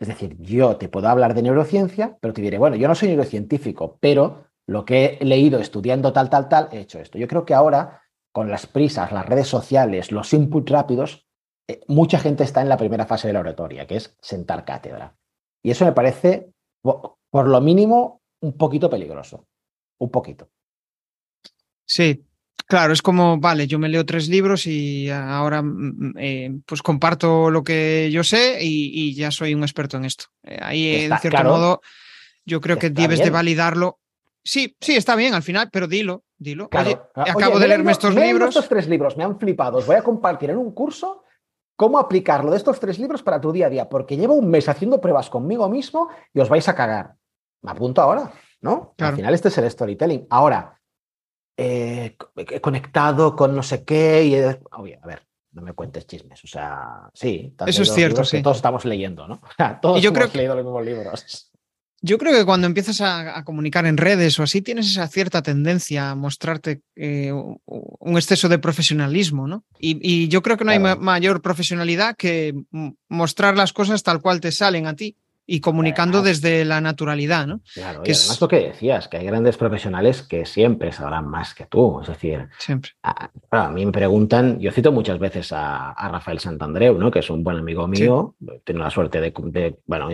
Es decir, yo te puedo hablar de neurociencia, pero te diré, bueno, yo no soy neurocientífico, pero lo que he leído estudiando tal, tal, tal, he hecho esto. Yo creo que ahora con las prisas, las redes sociales, los inputs rápidos, eh, mucha gente está en la primera fase de la oratoria, que es sentar cátedra. Y eso me parece, por lo mínimo, un poquito peligroso. Un poquito. Sí, claro, es como, vale, yo me leo tres libros y ahora mm, mm, eh, pues comparto lo que yo sé y, ya soy un experto en esto. Eh, ahí, en cierto modo, yo creo que debes de validarlo. Sí, sí, está bien al final, pero dilo, Dilo. acabo de leerme estos libros. Estos tres libros me han flipado. Os voy a compartir en un curso cómo aplicarlo de estos tres libros para tu día a día, porque llevo un mes haciendo pruebas conmigo mismo y os vais a cagar. Me apunto ahora, ¿no? Al final este es el storytelling. Ahora, eh, he conectado con no sé qué y... Oye, a ver, no me cuentes chismes. O sea, sí. Eso es cierto, sí. todos estamos leyendo, ¿no? todos yo hemos creo leído los mismos libros. Yo creo que cuando empiezas a, comunicar en redes o así, tienes esa cierta tendencia a mostrarte eh, un exceso de profesionalismo, ¿no? Y, yo creo que no hay mayor profesionalidad que mostrar las cosas tal cual te salen a ti y comunicando desde la naturalidad, ¿no? Claro, y además lo que decías, que hay grandes profesionales que siempre sabrán más que tú, es decir, siempre. A, mí me preguntan, yo cito muchas veces a, Rafael Santandreu, ¿no? Que es un buen amigo mío, tengo la suerte de, bueno,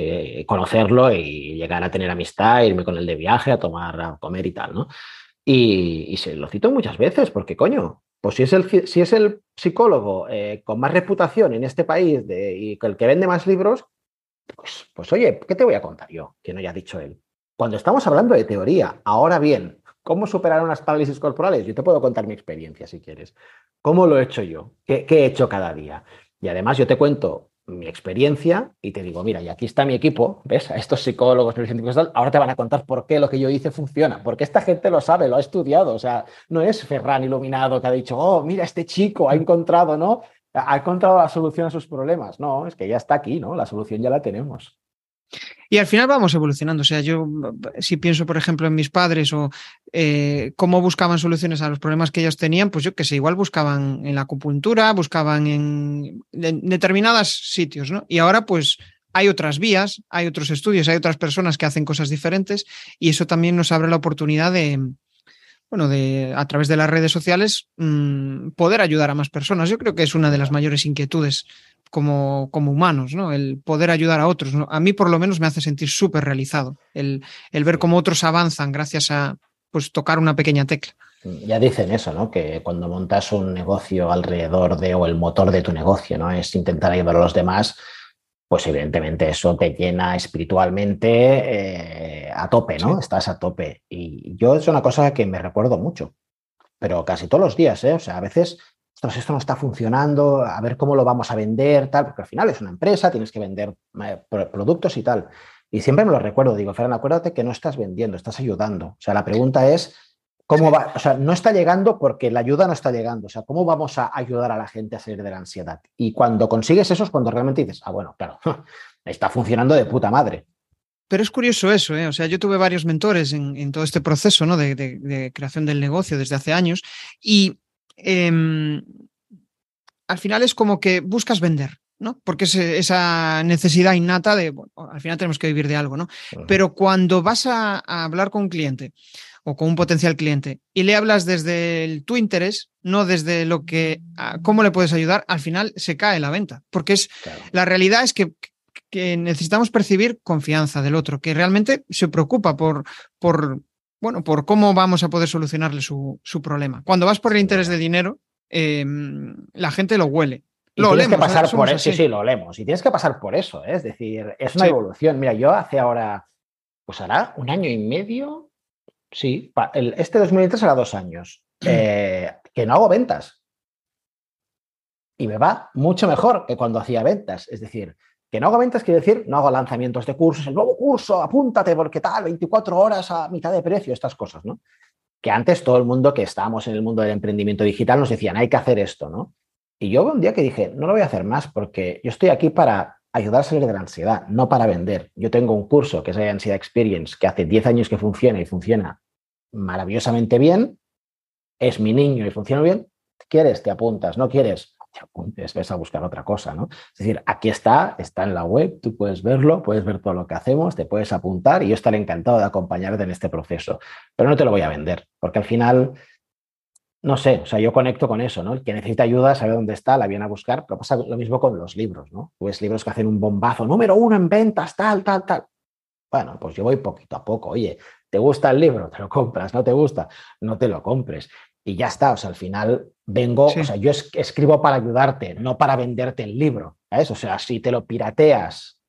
conocerlo y llegar a tener amistad, irme con él de viaje, a tomar, a comer y tal, ¿no? Y, se lo cito muchas veces, porque coño, pues si es el, si es el psicólogo eh, con más reputación en este país de, y el que vende más libros, pues, pues, oye, ¿qué te voy a contar yo que no haya dicho él? Cuando estamos hablando de teoría, ahora bien, ¿cómo superar unas parálisis corporales? Yo te puedo contar mi experiencia si quieres. ¿Cómo lo he hecho yo? ¿Qué, he hecho cada día? Y además yo te cuento mi experiencia y te digo, mira, y aquí está mi equipo, ¿ves? A estos psicólogos, neurocientíficos, ahora te van a contar por qué lo que yo hice funciona, porque esta gente lo sabe, lo ha estudiado, o sea, no es Ferran iluminado que ha dicho, oh, mira, este chico ha encontrado, ¿no? Ha encontrado la solución a sus problemas. No, es que ya está aquí, ¿no? La solución ya la tenemos. Y al final vamos evolucionando. O sea, yo si pienso, por ejemplo, en mis padres o eh, cómo buscaban soluciones a los problemas que ellos tenían, pues yo que sé, igual buscaban en la acupuntura, buscaban en, en determinados sitios, ¿no? Y ahora, pues hay otras vías, hay otros estudios, hay otras personas que hacen cosas diferentes y eso también nos abre la oportunidad de, bueno, de, a través de las redes sociales, mm, poder ayudar a más personas. Yo creo que es una de las mayores inquietudes como, como humanos, ¿no? El poder ayudar a otros. A mí, por lo menos, me hace sentir súper realizado el, el, ver cómo otros avanzan gracias a pues, tocar una pequeña tecla. Ya dicen eso, ¿no? Que cuando montas un negocio alrededor de, o el motor de tu negocio, ¿no? Es intentar ayudar a los demás pues evidentemente eso te llena espiritualmente eh, a tope, ¿no? Estás a tope. Y yo es una cosa que me recuerdo mucho, pero casi todos los días, ¿eh? O sea, a veces, esto no está funcionando, a ver cómo lo vamos a vender, tal, porque al final es una empresa, tienes que vender eh, productos y tal. Y siempre me lo recuerdo, digo, Fran, acuérdate que no estás vendiendo, estás ayudando. O sea, la pregunta es, ¿Cómo va? O sea, no está llegando porque la ayuda no está llegando. O sea, ¿cómo vamos a ayudar a la gente a salir de la ansiedad? Y cuando consigues eso es cuando realmente dices, ah, bueno, claro, está funcionando de puta madre. Pero es curioso eso, ¿eh? O sea, yo tuve varios mentores en, todo este proceso, ¿no? De, creación del negocio desde hace años y em, al final es como que buscas vender, ¿no? Porque es esa necesidad innata de, bueno, al final tenemos que vivir de algo, ¿no? Pero cuando vas a hablar con un cliente, o con un potencial cliente y le hablas desde el, tu interés, no desde lo que, cómo le puedes ayudar, al final se cae la venta. Porque es, la realidad es que, que, necesitamos percibir confianza del otro, que realmente se preocupa por, por, bueno, por cómo vamos a poder solucionarle su, su problema. Cuando vas por el interés de dinero, em, la gente lo huele. tienes que pasar por eso. Sí, sí, lo leemos. Y tienes que pasar por eso. ¿eh? Es decir, es una evolución. Mira, yo hace ahora, pues hará un año y medio. Sí, este 2023 hará dos años. Eh, que no hago ventas. Y me va mucho mejor que cuando hacía ventas. Es decir, que no hago ventas quiere decir no hago lanzamientos de cursos, el nuevo curso, apúntate porque tal, 24 horas a mitad de precio, estas cosas, ¿no? Que antes todo el mundo que estábamos en el mundo del emprendimiento digital nos decían, hay que hacer esto, ¿no? Y yo un día que dije, no lo voy a hacer más porque yo estoy aquí para ayudar a salir de la ansiedad, no para vender. Yo tengo un curso que es Ansiedad Experience, que hace 10 años que funciona y funciona maravillosamente bien. Es mi niño y funciona bien. ¿Quieres? Te apuntas. ¿No quieres? te apuntes, ves a buscar otra cosa, ¿no? Es decir, aquí está, está en la web, tú puedes verlo, puedes ver todo lo que hacemos, te puedes apuntar y yo estaré encantado de acompañarte en este proceso. Pero no te lo voy a vender, porque al final, no sé, o sea, yo conecto con eso, ¿no? El que necesita ayuda sabe dónde está, la viene a buscar, pero pasa lo mismo con los libros, ¿no? Pues libros que hacen un bombazo, número uno en ventas, tal, tal, tal. Bueno, pues yo voy poquito a poco. Oye, ¿te gusta el libro? Te lo compras. ¿No te gusta? No te lo compres y ya está. O sea, al final vengo, o sea, yo escribo para ayudarte, no para venderte el libro. ¿sabes? O sea, si te lo pirateas,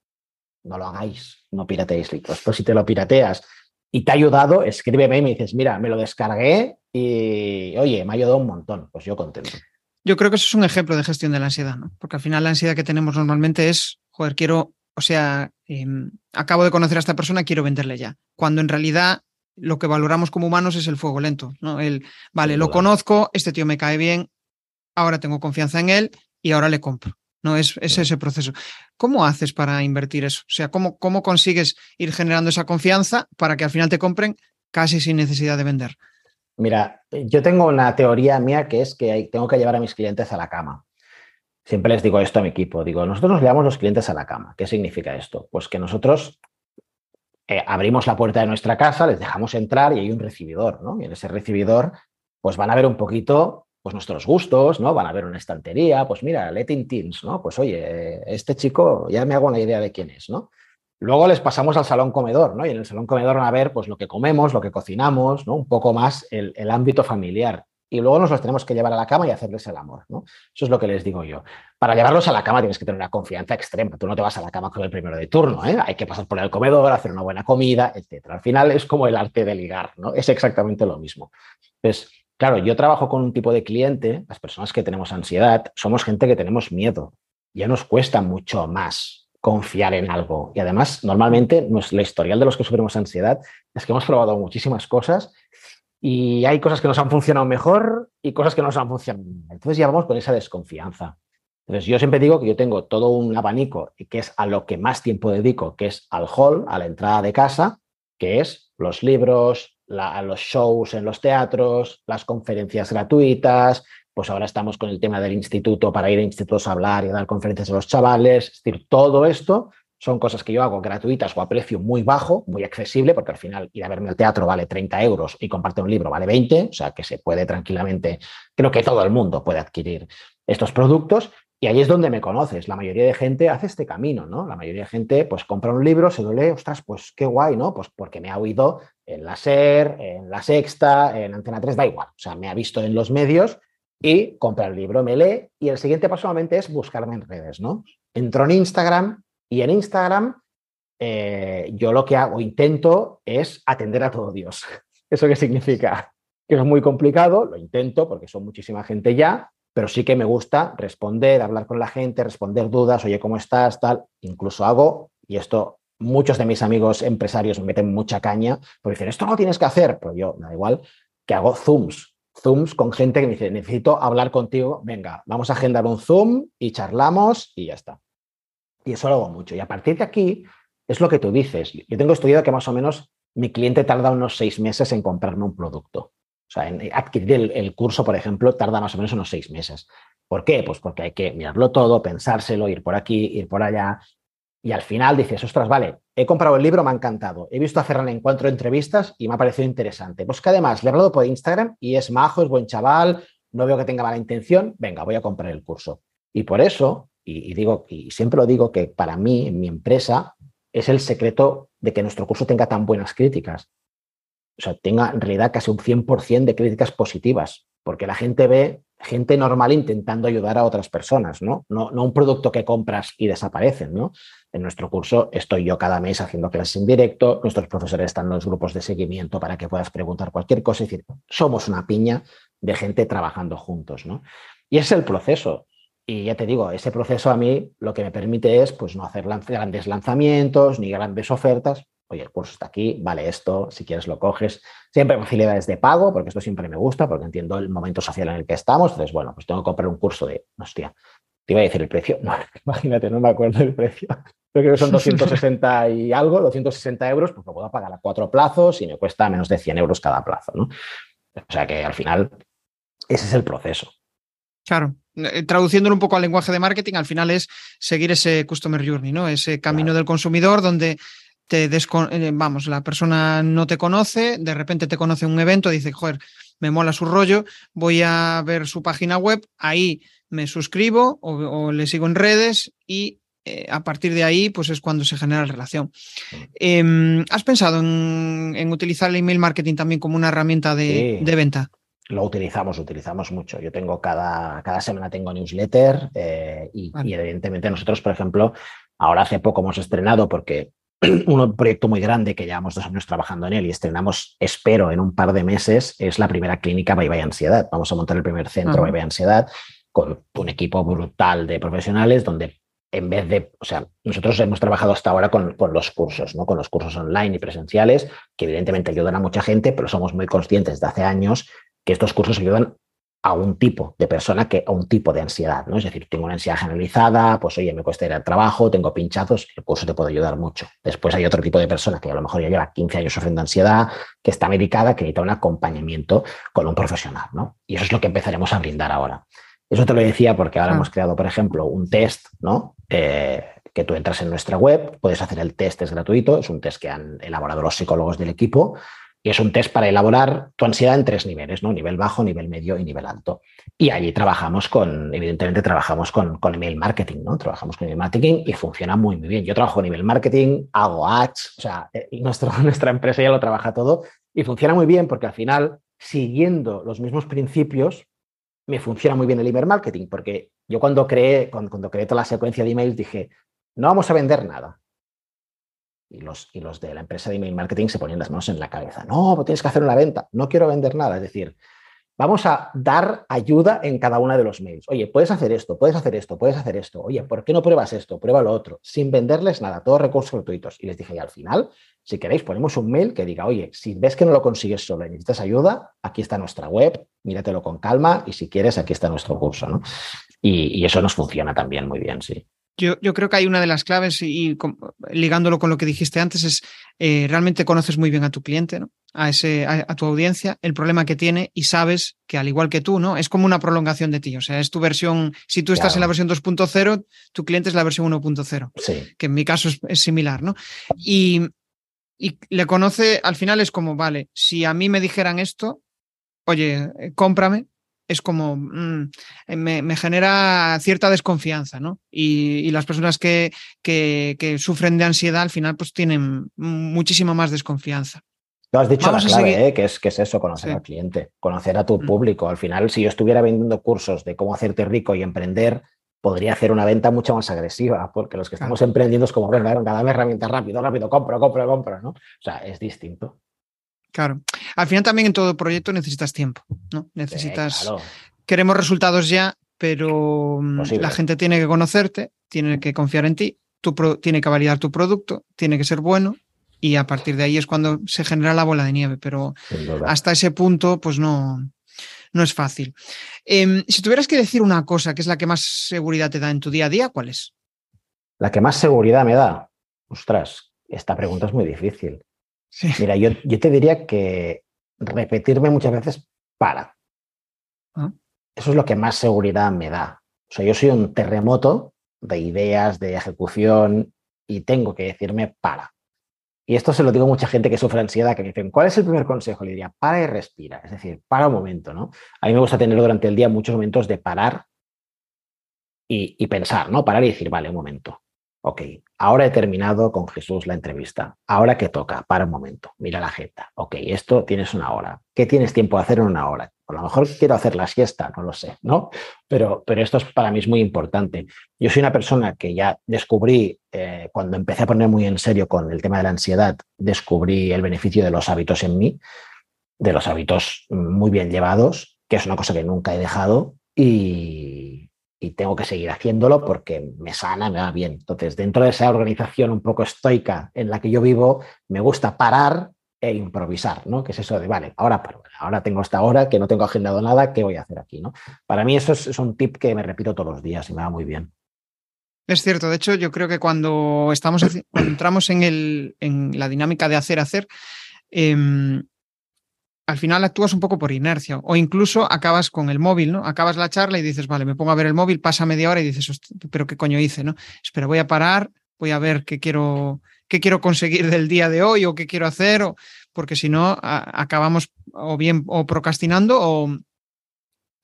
no lo hagáis, no pirateéis libros, pero si te lo pirateas y te ha ayudado, escríbeme y me dices, mira, me lo descargué y oye, me ha ayudado un montón. Pues yo contento. Yo creo que eso es un ejemplo de gestión de la ansiedad, ¿no? Porque al final la ansiedad que tenemos normalmente es, joder, quiero, o sea, em, acabo de conocer a esta persona, quiero venderle ya. Cuando en realidad lo que valoramos como humanos es el fuego lento, ¿no? El, vale, lo conozco, este tío me cae bien, ahora tengo confianza en él y ahora le compro. No es, ese proceso. ¿Cómo haces para invertir eso? O sea, ¿cómo, ¿cómo consigues ir generando esa confianza para que al final te compren casi sin necesidad de vender? Mira, yo tengo una teoría mía que es que tengo que llevar a mis clientes a la cama. Siempre les digo esto a mi equipo. Digo, nosotros nos llevamos los clientes a la cama. ¿Qué significa esto? Pues que nosotros eh, abrimos la puerta de nuestra casa, les dejamos entrar y hay un recibidor, ¿no? Y en ese recibidor, pues van a ver un poquito pues nuestros gustos, ¿no? Van a ver una estantería, pues mira, Letting Teens, ¿no? Pues oye, este chico ya me hago una idea de quién es, ¿no? Luego les pasamos al salón comedor, ¿no? Y en el salón comedor van a ver pues lo que comemos, lo que cocinamos, ¿no? Un poco más el, el ámbito familiar y luego nos los tenemos que llevar a la cama y hacerles el amor. ¿no? Eso es lo que les digo yo. Para llevarlos a la cama tienes que tener una confianza extrema. Tú no te vas a la cama con el primero de turno. ¿eh? Hay que pasar por el comedor, hacer una buena comida, etc. Al final es como el arte de ligar. ¿no? Es exactamente lo mismo. Entonces, claro, yo trabajo con un tipo de cliente, las personas que tenemos ansiedad, somos gente que tenemos miedo. Ya nos cuesta mucho más confiar en algo. Y además, normalmente, la historial de los que sufrimos ansiedad es que hemos probado muchísimas cosas y hay cosas que nos han funcionado mejor y cosas que no nos han funcionado. Entonces ya vamos con esa desconfianza. Entonces yo siempre digo que yo tengo todo un abanico que es a lo que más tiempo dedico, que es al hall, a la entrada de casa, que es los libros, los shows en los teatros, las conferencias gratuitas, pues ahora estamos con el tema del instituto para ir a institutos a hablar y dar conferencias a los chavales, es decir, todo esto son cosas que yo hago gratuitas o a precio muy bajo, muy accesible, porque al final ir a verme al teatro vale 30 euros y compartir un libro vale 20, o sea que se puede tranquilamente, creo que todo el mundo puede adquirir estos productos. Y ahí es donde me conoces. La mayoría de gente hace este camino, ¿no? La mayoría de gente pues compra un libro, se lo lee, ostras, pues qué guay, ¿no? Pues porque me ha oído en la SER, en la Sexta, en Antena 3, da igual. O sea, me ha visto en los medios y compra el libro, me lee y el siguiente paso solamente es buscarme en redes, ¿no? Entro en Instagram, y en Instagram, eh, yo lo que hago, intento, es atender a todo Dios. ¿Eso qué significa? Que es muy complicado, lo intento porque son muchísima gente ya, pero sí que me gusta responder, hablar con la gente, responder dudas, oye, ¿cómo estás? Tal. Incluso hago, y esto muchos de mis amigos empresarios me meten mucha caña, porque dicen, esto no tienes que hacer, pero yo, da igual, que hago Zooms. Zooms con gente que me dice, necesito hablar contigo, venga, vamos a agendar un Zoom y charlamos y ya está. Y eso lo hago mucho. Y a partir de aquí, es lo que tú dices. Yo tengo estudiado que más o menos mi cliente tarda unos seis meses en comprarme un producto. O sea, en adquirir el, curso, por ejemplo, tarda más o menos unos seis meses. ¿Por qué? Pues porque hay que mirarlo todo, pensárselo, ir por aquí, ir por allá. Y al final dices, ostras, vale, he comprado el libro, me ha encantado. He visto a Ferran en cuatro entrevistas y me ha parecido interesante. Pues que además le he hablado por Instagram y es majo, es buen chaval, no veo que tenga mala intención. Venga, voy a comprar el curso. Y por eso y, digo, y siempre lo digo que para mí, en mi empresa, es el secreto de que nuestro curso tenga tan buenas críticas. O sea, tenga en realidad casi un 100% de críticas positivas, porque la gente ve gente normal intentando ayudar a otras personas, ¿no? No, no un producto que compras y desaparecen, ¿no? En nuestro curso estoy yo cada mes haciendo clases en directo, nuestros profesores están en los grupos de seguimiento para que puedas preguntar cualquier cosa, es decir, somos una piña de gente trabajando juntos, ¿no? Y es el proceso. Y ya te digo, ese proceso a mí lo que me permite es pues no hacer grandes lanzamientos ni grandes ofertas. Oye, el curso está aquí, vale esto, si quieres lo coges. Siempre facilidades de pago, porque esto siempre me gusta, porque entiendo el momento social en el que estamos. Entonces, bueno, pues tengo que comprar un curso de, hostia, te iba a decir el precio. No, imagínate, no me acuerdo del precio. Creo que son 260 y algo, 260 euros, pues lo puedo pagar a cuatro plazos y me cuesta menos de 100 euros cada plazo, ¿no? O sea que al final ese es el proceso. Claro, eh, traduciéndolo un poco al lenguaje de marketing, al final es seguir ese customer journey, ¿no? Ese camino del consumidor donde te eh, vamos, la persona no te conoce, de repente te conoce un evento, dice, joder, me mola su rollo, voy a ver su página web, ahí me suscribo o, le sigo en redes y eh, a partir de ahí, pues es cuando se genera la relación. Em, ¿Has pensado en, utilizar el email marketing también como una herramienta de, de venta? lo utilizamos, utilizamos mucho. Yo tengo cada, cada semana tengo newsletter eh, y, evidentemente nosotros, por ejemplo, ahora hace poco hemos estrenado porque un proyecto muy grande que llevamos dos años trabajando en él y estrenamos, espero, en un par de meses, es la primera clínica Bye Bye Ansiedad. Vamos a montar el primer centro Bye Bye Ansiedad con un equipo brutal de profesionales donde en vez de, o sea, nosotros hemos trabajado hasta ahora con, con, los cursos, ¿no? Con los cursos online y presenciales, que evidentemente ayudan a mucha gente, pero somos muy conscientes de hace años que estos cursos ayudan a un tipo de persona que a un tipo de ansiedad, ¿no? Es decir, tengo una ansiedad generalizada, pues oye, me cuesta ir al trabajo, tengo pinchazos, el curso te puede ayudar mucho. Después hay otro tipo de persona que a lo mejor ya lleva 15 años sufriendo ansiedad, que está medicada, que necesita un acompañamiento con un profesional, ¿no? Y eso es lo que empezaremos a brindar ahora. Eso te lo decía porque ahora ah. hemos creado, por ejemplo, un test, ¿no? Eh, que tú entras en nuestra web, puedes hacer el test, es gratuito, es un test que han elaborado los psicólogos del equipo y es un test para elaborar tu ansiedad en tres niveles, ¿no? Nivel bajo, nivel medio y nivel alto. Y allí trabajamos con, evidentemente, trabajamos con, con email marketing, ¿no? Trabajamos con email marketing y funciona muy, muy bien. Yo trabajo con email marketing, hago ads, o sea, eh, nuestro, nuestra empresa ya lo trabaja todo y funciona muy bien porque al final, siguiendo los mismos principios, me funciona muy bien el email marketing, porque yo cuando creé, cuando creé toda la secuencia de emails dije, no vamos a vender nada y los, y los de la empresa de email marketing se ponían las manos en la cabeza. No, tienes que hacer una venta, no quiero vender nada. Es decir, vamos a dar ayuda en cada una de los mails. Oye, puedes hacer esto, puedes hacer esto, puedes hacer esto. Oye, ¿por qué no pruebas esto? Prueba lo otro, sin venderles nada, todos recursos gratuitos. Y les dije, y al final, si queréis, ponemos un mail que diga, oye, si ves que no lo consigues solo y necesitas ayuda, aquí está nuestra web, míratelo con calma y si quieres, aquí está nuestro curso. ¿no? Y, y eso nos funciona también muy bien, sí. Yo, creo que hay una de las claves y, ligándolo con lo que dijiste antes es eh, realmente conoces muy bien a tu cliente, ¿no? a, ese, a, tu audiencia, el problema que tiene y sabes que al igual que tú, ¿no? es como una prolongación de ti. O sea, es tu versión, si tú estás en la versión 2.0, tu cliente es la versión 1.0, sí. que en mi caso es, similar. ¿no? Y, y le conoce, al final es como, vale, si a mí me dijeran esto, oye, eh, cómprame, es como mm, me, genera cierta desconfianza, ¿no? Y, las personas que, que, sufren de ansiedad al final pues tienen muchísima más desconfianza. Tú has dicho la clave, ¿eh? que, es, que es eso, conocer al cliente, conocer a tu mm. público. Al final, si yo estuviera vendiendo cursos de cómo hacerte rico y emprender, podría hacer una venta mucho más agresiva, porque los que estamos emprendiendo es como, venga, venga, dame herramientas rápido, rápido, compro, compro, compro, ¿no? O sea, es distinto. Claro. Al final también en todo proyecto necesitas tiempo, ¿no? Necesitas... Queremos resultados ya, pero mm, la gente tiene que conocerte, tiene que confiar en ti, tiene que validar tu producto, tiene que ser bueno y a partir de ahí es cuando se genera la bola de nieve, pero hasta ese punto pues no, no es fácil. Em, si tuvieras que decir una cosa que es la que más seguridad te da en tu día a día, ¿cuál es? La que más seguridad me da. Ostras, esta pregunta es muy difícil. Mira, yo, te diría que repetirme muchas veces para. Ah. Eso es lo que más seguridad me da. O sea, yo soy un terremoto de ideas, de ejecución y tengo que decirme para. Y esto se lo digo a mucha gente que sufre ansiedad, que me dicen, ¿cuál es el primer consejo? Le diría, para y respira. Es decir, para un momento, ¿no? A mí me gusta tener durante el día muchos momentos de parar y, y pensar, ¿no? Parar y decir, vale, un momento. Ok, ahora he terminado con Jesús la entrevista. Ahora que toca, para un momento, mira la agenda. Ok, esto tienes una hora. ¿Qué tienes tiempo de hacer en una hora? A lo mejor quiero hacer la siesta, no lo sé, ¿no? Pero, pero esto es, para mí es muy importante. Yo soy una persona que ya descubrí, eh, cuando empecé a poner muy en serio con el tema de la ansiedad, descubrí el beneficio de los hábitos en mí, de los hábitos muy bien llevados, que es una cosa que nunca he dejado y, y tengo que seguir haciéndolo porque me sana, me va bien. Entonces, dentro de esa organización un poco estoica en la que yo vivo, me gusta parar e improvisar, ¿no? Que es eso de, vale, ahora, ahora tengo esta hora que no tengo agendado nada, ¿qué voy a hacer aquí, ¿no? Para mí eso es, un tip que me repito todos los días y me va muy bien. Es cierto, de hecho, yo creo que cuando estamos entramos en, el, en la dinámica de hacer, hacer, em, al final actúas un poco por inercia o incluso acabas con el móvil, ¿no? Acabas la charla y dices, vale, me pongo a ver el móvil, pasa media hora y dices, pero qué coño hice, ¿no? Espera, voy a parar, voy a ver qué quiero, qué quiero conseguir del día de hoy o qué quiero hacer, o, porque si no, acabamos o bien o procrastinando o,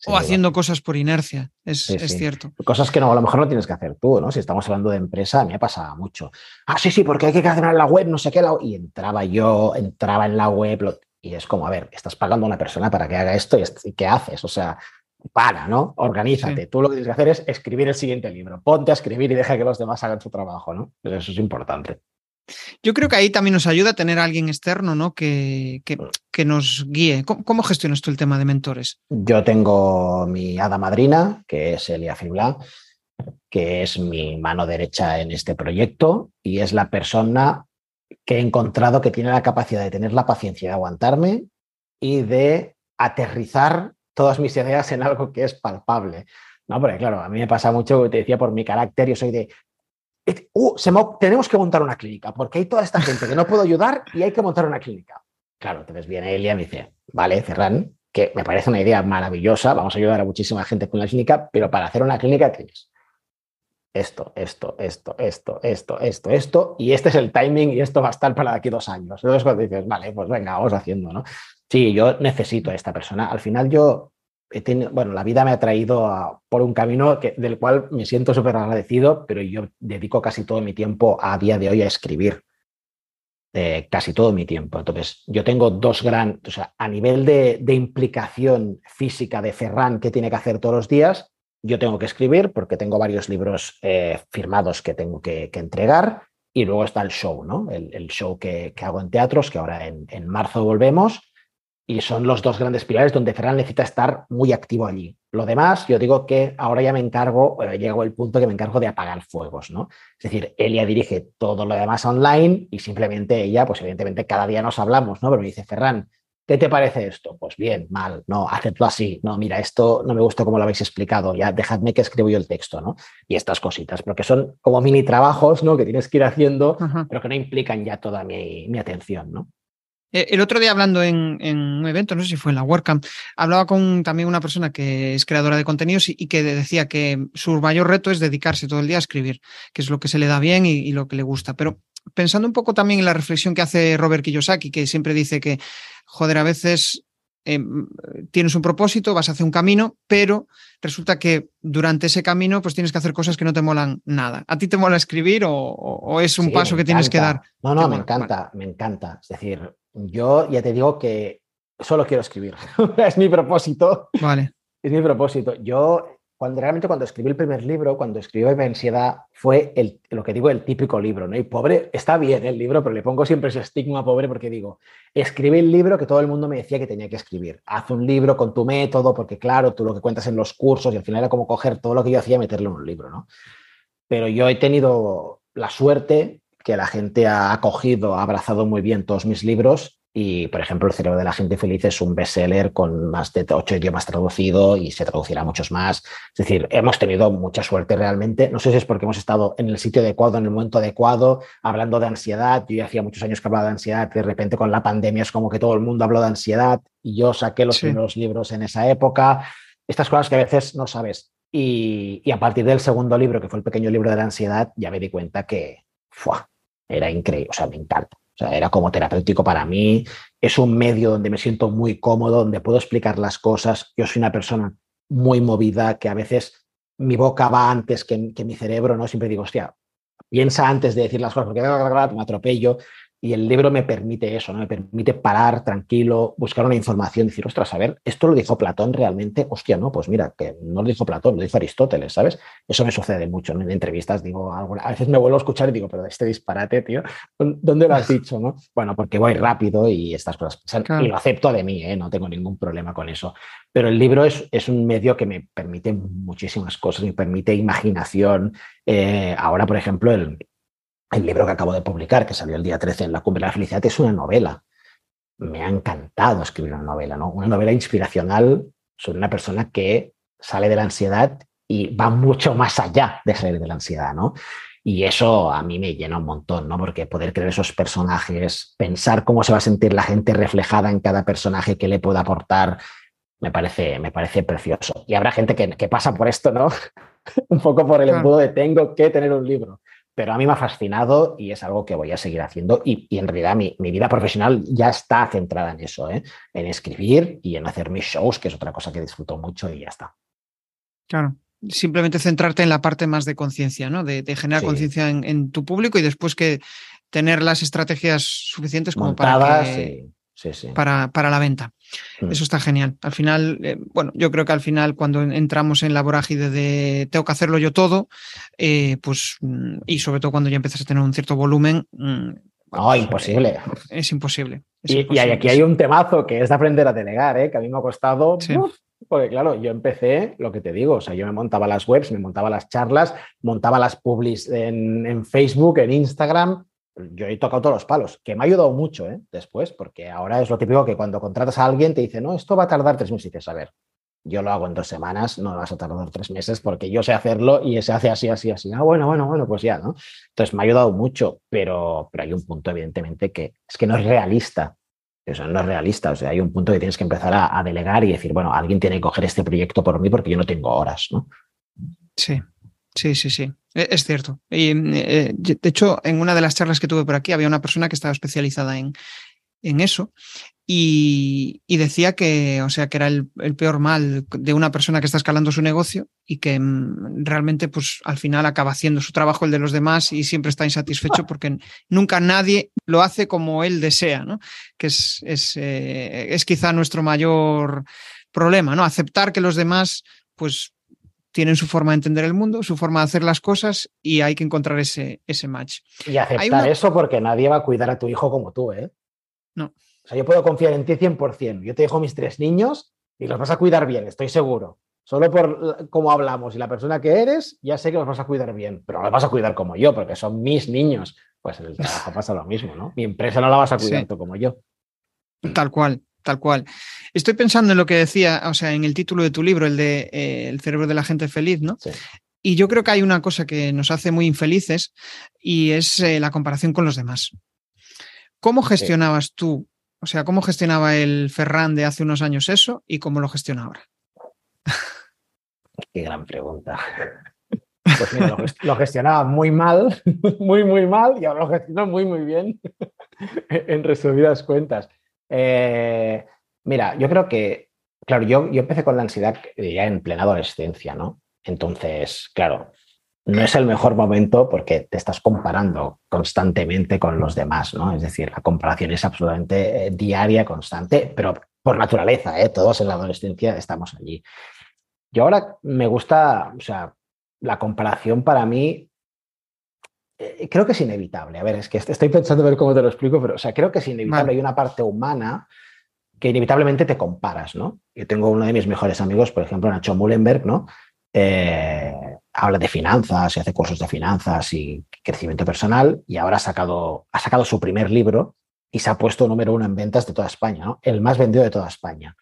o haciendo cosas por inercia, es, cierto. Cosas que no, a lo mejor no tienes que hacer tú, ¿no? Si estamos hablando de empresa, a mí me pasaba mucho. Ah, sí, sí, porque hay que hacer en la web, no sé qué. Y entraba yo, entraba en la web y es como, a ver, estás pagando a una persona para que haga esto y, ¿qué haces? O sea, para, ¿no? Organízate. Tú lo que tienes que hacer es escribir el siguiente libro. Ponte a escribir y deja que los demás hagan su trabajo, ¿no? Eso es importante. Yo creo que ahí también nos ayuda a tener a alguien externo, ¿no? Que, que, nos guíe. ¿Cómo, gestionas tú el tema de mentores? Yo tengo mi hada madrina, que es Elia Fibla, que es mi mano derecha en este proyecto y es la persona que he encontrado que tiene la capacidad de tener la paciencia de aguantarme y de aterrizar todas mis ideas en algo que es palpable. No, porque claro, a mí me pasa mucho, te decía por mi carácter, yo soy de, Uh, tenemos que montar una clínica, porque hay toda esta gente que no puedo ayudar y hay que montar una clínica. Claro, entonces viene Elia y me dice, vale, Ferran, que me parece una idea maravillosa, vamos a ayudar a muchísima gente con la clínica, pero para hacer una clínica tienes esto, esto, esto, esto, esto, esto, esto, y este es el timing y esto va a estar para aquí dos años. Entonces cuando dices, vale, pues venga, vamos haciendo, ¿no? Sí, yo necesito a esta persona. Al final yo bueno, la vida me ha traído por un camino que, del cual me siento súper agradecido, pero yo dedico casi todo mi tiempo a día de hoy a escribir. Eh, casi todo mi tiempo. Entonces, yo tengo dos gran, o sea, a nivel de, implicación física de Ferran que tiene que hacer todos los días, yo tengo que escribir porque tengo varios libros eh, firmados que tengo que, entregar y luego está el show, ¿no? El, show que, hago en teatros, que ahora en, marzo volvemos y son los dos grandes pilares donde Ferran necesita estar muy activo allí. Lo demás, yo digo que ahora ya me encargo, bueno, llegó el punto que me encargo de apagar fuegos, ¿no? Es decir, ella dirige todo lo demás online y simplemente ella, pues evidentemente cada día nos hablamos, ¿no? Pero me dice, Ferran, ¿qué te parece esto? Pues bien, mal, no, hacedlo así, no, mira, esto no me gusta como lo habéis explicado, ya dejadme que escribo yo el texto, ¿no? Y estas cositas, porque son como mini trabajos, ¿no? Que tienes que ir haciendo, pero que no implican ya toda mi, mi atención, ¿no? Eh, el otro día hablando en, un evento, no sé si fue en la WordCamp, hablaba con también una persona que es creadora de contenidos y, que decía que su mayor reto es dedicarse todo el día a escribir, que es lo que se le da bien y, lo que le gusta. Pero pensando un poco también en la reflexión que hace Robert Kiyosaki, que siempre dice que, joder, a veces em, tienes un propósito, vas a hacer un camino, pero resulta que durante ese camino pues tienes que hacer cosas que no te molan nada. ¿A ti te mola escribir o, es un paso que tienes que dar? No, no, me encanta, me encanta. Es decir, yo ya te digo que solo quiero escribir. es mi propósito. Vale. Es mi propósito. Yo, cuando realmente cuando escribí el primer libro, cuando escribí Mi ansiedad, fue el, lo que digo, el típico libro, ¿no? Y pobre, está bien el libro, pero le pongo siempre ese estigma pobre porque digo, escribí el libro que todo el mundo me decía que tenía que escribir. Haz un libro con tu método, porque claro, tú lo que cuentas en los cursos y al final era como coger todo lo que yo hacía y meterlo en un libro, ¿no? Pero yo he tenido la suerte que la gente ha acogido, ha abrazado muy bien todos mis libros y, por ejemplo, El cerebro de la gente feliz es un bestseller con más de ocho idiomas traducido y se traducirá muchos más. Es decir, hemos tenido mucha suerte realmente. No sé si es porque hemos estado en el sitio adecuado, en el momento adecuado, hablando de ansiedad. Yo ya hacía muchos años que hablaba de ansiedad. De repente con la pandemia es como que todo el mundo habló de ansiedad y yo saqué los primeros libros en esa época. Estas cosas que a veces no sabes. Y, y, a partir del segundo libro, que fue el pequeño libro de la ansiedad, ya me di cuenta que, ¡fua! era increíble, o sea, me encanta. Era como terapéutico para mí. Es un medio donde me siento muy cómodo, donde puedo explicar las cosas. Yo soy una persona muy movida, que a veces mi boca va antes que, mi cerebro, ¿no? Siempre digo, hostia, piensa antes de decir las cosas, porque me atropello. Y el libro me permite eso, ¿no? Me permite parar tranquilo, buscar una información, decir, ostras, a ver, ¿esto lo dijo Platón realmente? Hostia, no, pues mira, que no lo dijo Platón, lo dijo Aristóteles, ¿sabes? Eso me sucede mucho en entrevistas, digo, a veces me vuelvo a escuchar y digo, pero este disparate, tío, ¿dónde lo has dicho, no? Bueno, porque voy rápido y estas cosas. Y lo acepto de mí, ¿eh? No tengo ningún problema con eso. Pero el libro es, es un medio que me permite muchísimas cosas, me permite imaginación. Eh, ahora, por ejemplo, el el libro que acabo de publicar, que salió el día 13 en la Cumbre de la Felicidad, es una novela. Me ha encantado escribir una novela, ¿no? Una novela inspiracional sobre una persona que sale de la ansiedad y va mucho más allá de salir de la ansiedad, ¿no? Y eso a mí me llena un montón, ¿no? Porque poder crear esos personajes, pensar cómo se va a sentir la gente reflejada en cada personaje que le pueda aportar, me parece, me parece precioso. Y habrá gente que, que pasa por esto, ¿no? un poco por el embudo de tengo que tener un libro pero a mí me ha fascinado y es algo que voy a seguir haciendo y, en realidad mi, vida profesional ya está centrada en eso, ¿eh? en escribir y en hacer mis shows, que es otra cosa que disfruto mucho y ya está. Claro, simplemente centrarte en la parte más de conciencia, ¿no? De, generar conciencia en, tu público y después que tener las estrategias suficientes como para que para, para, la venta. Mm. Eso está genial. Al final, eh, bueno, yo creo que al final cuando entramos en la vorágine de tengo que hacerlo yo todo, eh, pues, mm, y sobre todo cuando ya empiezas a tener un cierto volumen. Mm, no, imposible. Es imposible. y, aquí hay un temazo que es de aprender a delegar, ¿eh? que a mí me ha costado. porque claro, yo empecé, lo que te digo, o sea, yo me montaba las webs, me montaba las charlas, montaba las publis en, en Facebook, en Instagram, yo he tocado todos los palos, que me ha ayudado mucho ¿eh? después, porque ahora es lo típico que cuando contratas a alguien te dice, no, esto va a tardar tres meses. Y dices, a ver, yo lo hago en dos semanas, no vas a tardar tres meses porque yo sé hacerlo y se hace así, así, así. Ah, bueno, bueno, bueno, pues ya, ¿no? Entonces me ha ayudado mucho, pero, pero hay un punto, evidentemente, que es que no es realista. Eso no es realista. O sea, hay un punto que tienes que empezar a, a delegar y decir, bueno, alguien tiene que coger este proyecto por mí porque yo no tengo horas, ¿no? Sí, sí, sí, sí. E, es cierto. Y, eh, de hecho, en una de las charlas que tuve por aquí había una persona que estaba especializada en, en eso y, decía que, o sea, que era el, peor mal de una persona que está escalando su negocio y que mm, realmente, pues, al final acaba haciendo su trabajo el de los demás y siempre está insatisfecho porque nunca nadie lo hace como él desea, ¿no? Que es, es, eh, es quizá nuestro mayor problema, ¿no? Aceptar que los demás, pues, tienen su forma de entender el mundo, su forma de hacer las cosas y hay que encontrar ese, ese match. Y aceptar eso porque nadie va a cuidar a tu hijo como tú, ¿eh? No. O sea, yo puedo confiar en ti 100%. Yo te dejo mis tres niños y los vas a cuidar bien, estoy seguro. Solo por cómo hablamos y la persona que eres, ya sé que los vas a cuidar bien, pero no los vas a cuidar como yo, porque son mis niños. Pues en el trabajo pasa lo mismo, ¿no? Mi empresa no la vas a cuidar tú como yo. Tal cual tal cual. Estoy pensando en lo que decía, o sea, en el título de tu libro, el de eh, El cerebro de la gente feliz, ¿no? Y yo creo que hay una cosa que nos hace muy infelices y es eh, la comparación con los demás. ¿Cómo gestionabas tú, o sea, cómo gestionaba el Ferran de hace unos años eso y cómo lo gestiona ahora? Qué gran pregunta. Pues mira, lo, gestionaba muy mal, muy, muy mal, y ahora lo gestiono muy, muy bien, en resumidas cuentas. Eh, mira, yo creo que, claro, yo, yo empecé con la ansiedad ya en plena adolescencia, ¿no? Entonces, claro, no es el mejor momento porque te estás comparando constantemente con los demás, ¿no? Es decir, la comparación es absolutamente eh, diaria, constante, pero por naturaleza, ¿eh? Todos en la adolescencia estamos allí. Yo ahora me gusta, o sea, la comparación para mí eh, creo que es inevitable. A ver, es que estoy pensando a ver cómo te lo explico, pero o sea, creo que es inevitable. Hay una parte humana que inevitablemente te comparas, ¿no? Yo tengo uno de mis mejores amigos, por ejemplo, Nacho Mullenberg, ¿no? Eh, habla de finanzas y hace cursos de finanzas y crecimiento personal y ahora ha sacado, ha sacado su primer libro y se ha puesto número uno en ventas de toda España, ¿no? El más vendido de toda España.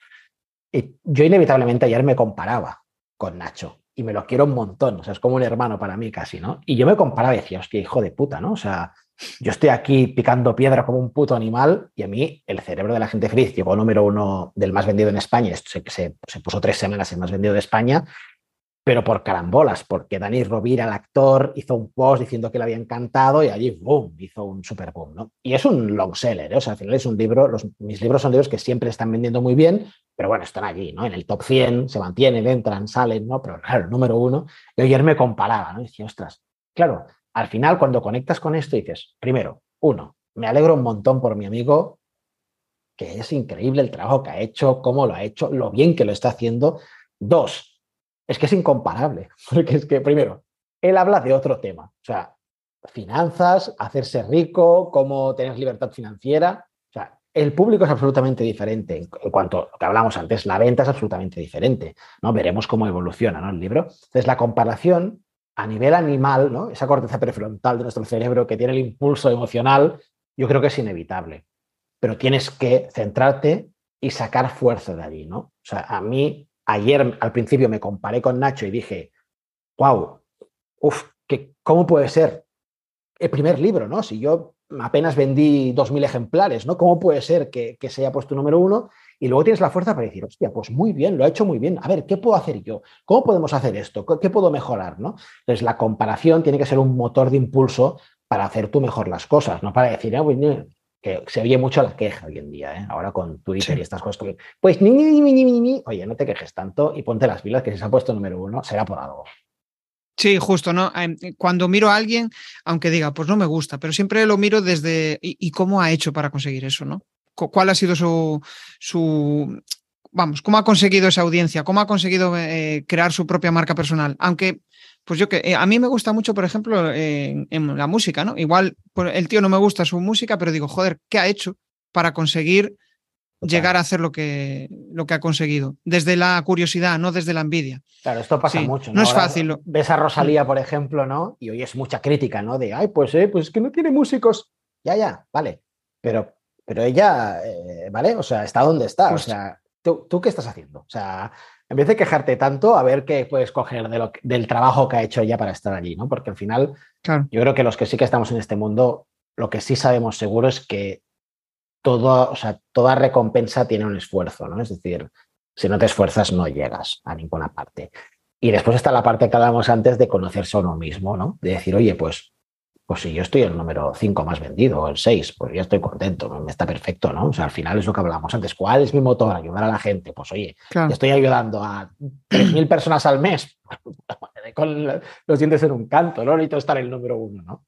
Y yo inevitablemente ayer me comparaba con Nacho y me lo quiero un montón, o sea, es como un hermano para mí casi, ¿no? Y yo me comparaba y decía, hostia, hijo de puta, ¿no? O sea, yo estoy aquí picando piedra como un puto animal y a mí el cerebro de la gente feliz llegó número uno del más vendido en España, se, se, se puso tres semanas el más vendido de España pero por carambolas, porque Dani Rovira, el actor, hizo un post diciendo que le había encantado y allí, boom, hizo un super boom, ¿no? Y es un long seller, ¿eh? o sea, al final es un libro, mis libros son libros que siempre están vendiendo muy bien, pero bueno, están allí, ¿no? En el top 100, se mantienen, entran, salen, ¿no? Pero claro, número uno, y ayer me comparaba, ¿no? Y decía, ostras, claro, al final cuando conectas con esto dices, primero, uno, me alegro un montón por mi amigo, que es increíble el trabajo que ha hecho, cómo lo ha hecho, lo bien que lo está haciendo. Dos, es que es incomparable, porque es que, primero, él habla de otro tema, o sea, finanzas, hacerse rico, cómo tener libertad financiera. O sea, el público es absolutamente diferente. En cuanto a lo que hablamos antes, la venta es absolutamente diferente. ¿no? Veremos cómo evoluciona ¿no? el libro. Entonces, la comparación a nivel animal, ¿no? esa corteza prefrontal de nuestro cerebro que tiene el impulso emocional, yo creo que es inevitable. Pero tienes que centrarte y sacar fuerza de allí. ¿no? O sea, a mí ayer al principio me comparé con Nacho y dije, wow, uff, ¿cómo puede ser? El primer libro, ¿no? Si yo apenas vendí 2.000 ejemplares, ¿no? ¿Cómo puede ser que, se haya puesto número uno? Y luego tienes la fuerza para decir, hostia, pues muy bien, lo ha hecho muy bien. A ver, ¿qué puedo hacer yo? ¿Cómo podemos hacer esto? ¿Qué puedo mejorar? ¿no? Entonces, la comparación tiene que ser un motor de impulso para hacer tú mejor las cosas, no para decir, ah, pues, que se oye mucho la queja hoy en día, ¿eh? ahora con Twitter y estas cosas. pues, ni, ni, ni, ni, ni, oye, no te quejes tanto y ponte las pilas que si se ha puesto número uno, será por algo. Sí, justo, ¿no? Em, cuando miro a alguien, aunque diga, pues no me gusta, pero siempre lo miro desde, ¿y, cómo ha hecho para conseguir eso, ¿no? ¿Cuál ha sido su, su, vamos, cómo ha conseguido esa audiencia? ¿Cómo ha conseguido eh, crear su propia marca personal? Aunque, pues yo que, eh, a mí me gusta mucho, por ejemplo, en la música, ¿no? Igual pues, el tío no me gusta su música, pero digo, joder, ¿qué ha hecho para conseguir llegar a hacer lo que, lo que ha conseguido, desde la curiosidad, no desde la envidia. Claro, esto pasa mucho. ¿no? es fácil. Ves a Rosalía, por ejemplo, ¿no? Y hoy es mucha crítica, ¿no? De, ay, pues, eh, pues es que no tiene músicos. Ya, ya, vale. Pero, pero ella, eh, ¿vale? O sea, está donde está. O sea, ¿tú, ¿tú, qué estás haciendo? O sea, en vez de quejarte tanto, a ver qué puedes coger de lo, del trabajo que ha hecho ella para estar allí, ¿no? Porque al final, yo creo que los que sí que estamos en este mundo, lo que sí sabemos seguro es que o sea, toda recompensa tiene un esfuerzo, ¿no? Es decir, si no te esfuerzas no llegas a ninguna parte. Y después está la parte que hablábamos antes de conocerse a uno mismo, ¿no? De decir, oye, pues, pues si yo estoy el número 5 más vendido o el 6, pues ya estoy contento, me está perfecto, ¿no? O sea, al final es lo que hablábamos antes. ¿Cuál es mi motor? Ayudar a la gente. Pues oye, estoy ayudando a 3.000 personas al mes con los dientes en un canto, no necesito estar el número uno, ¿no?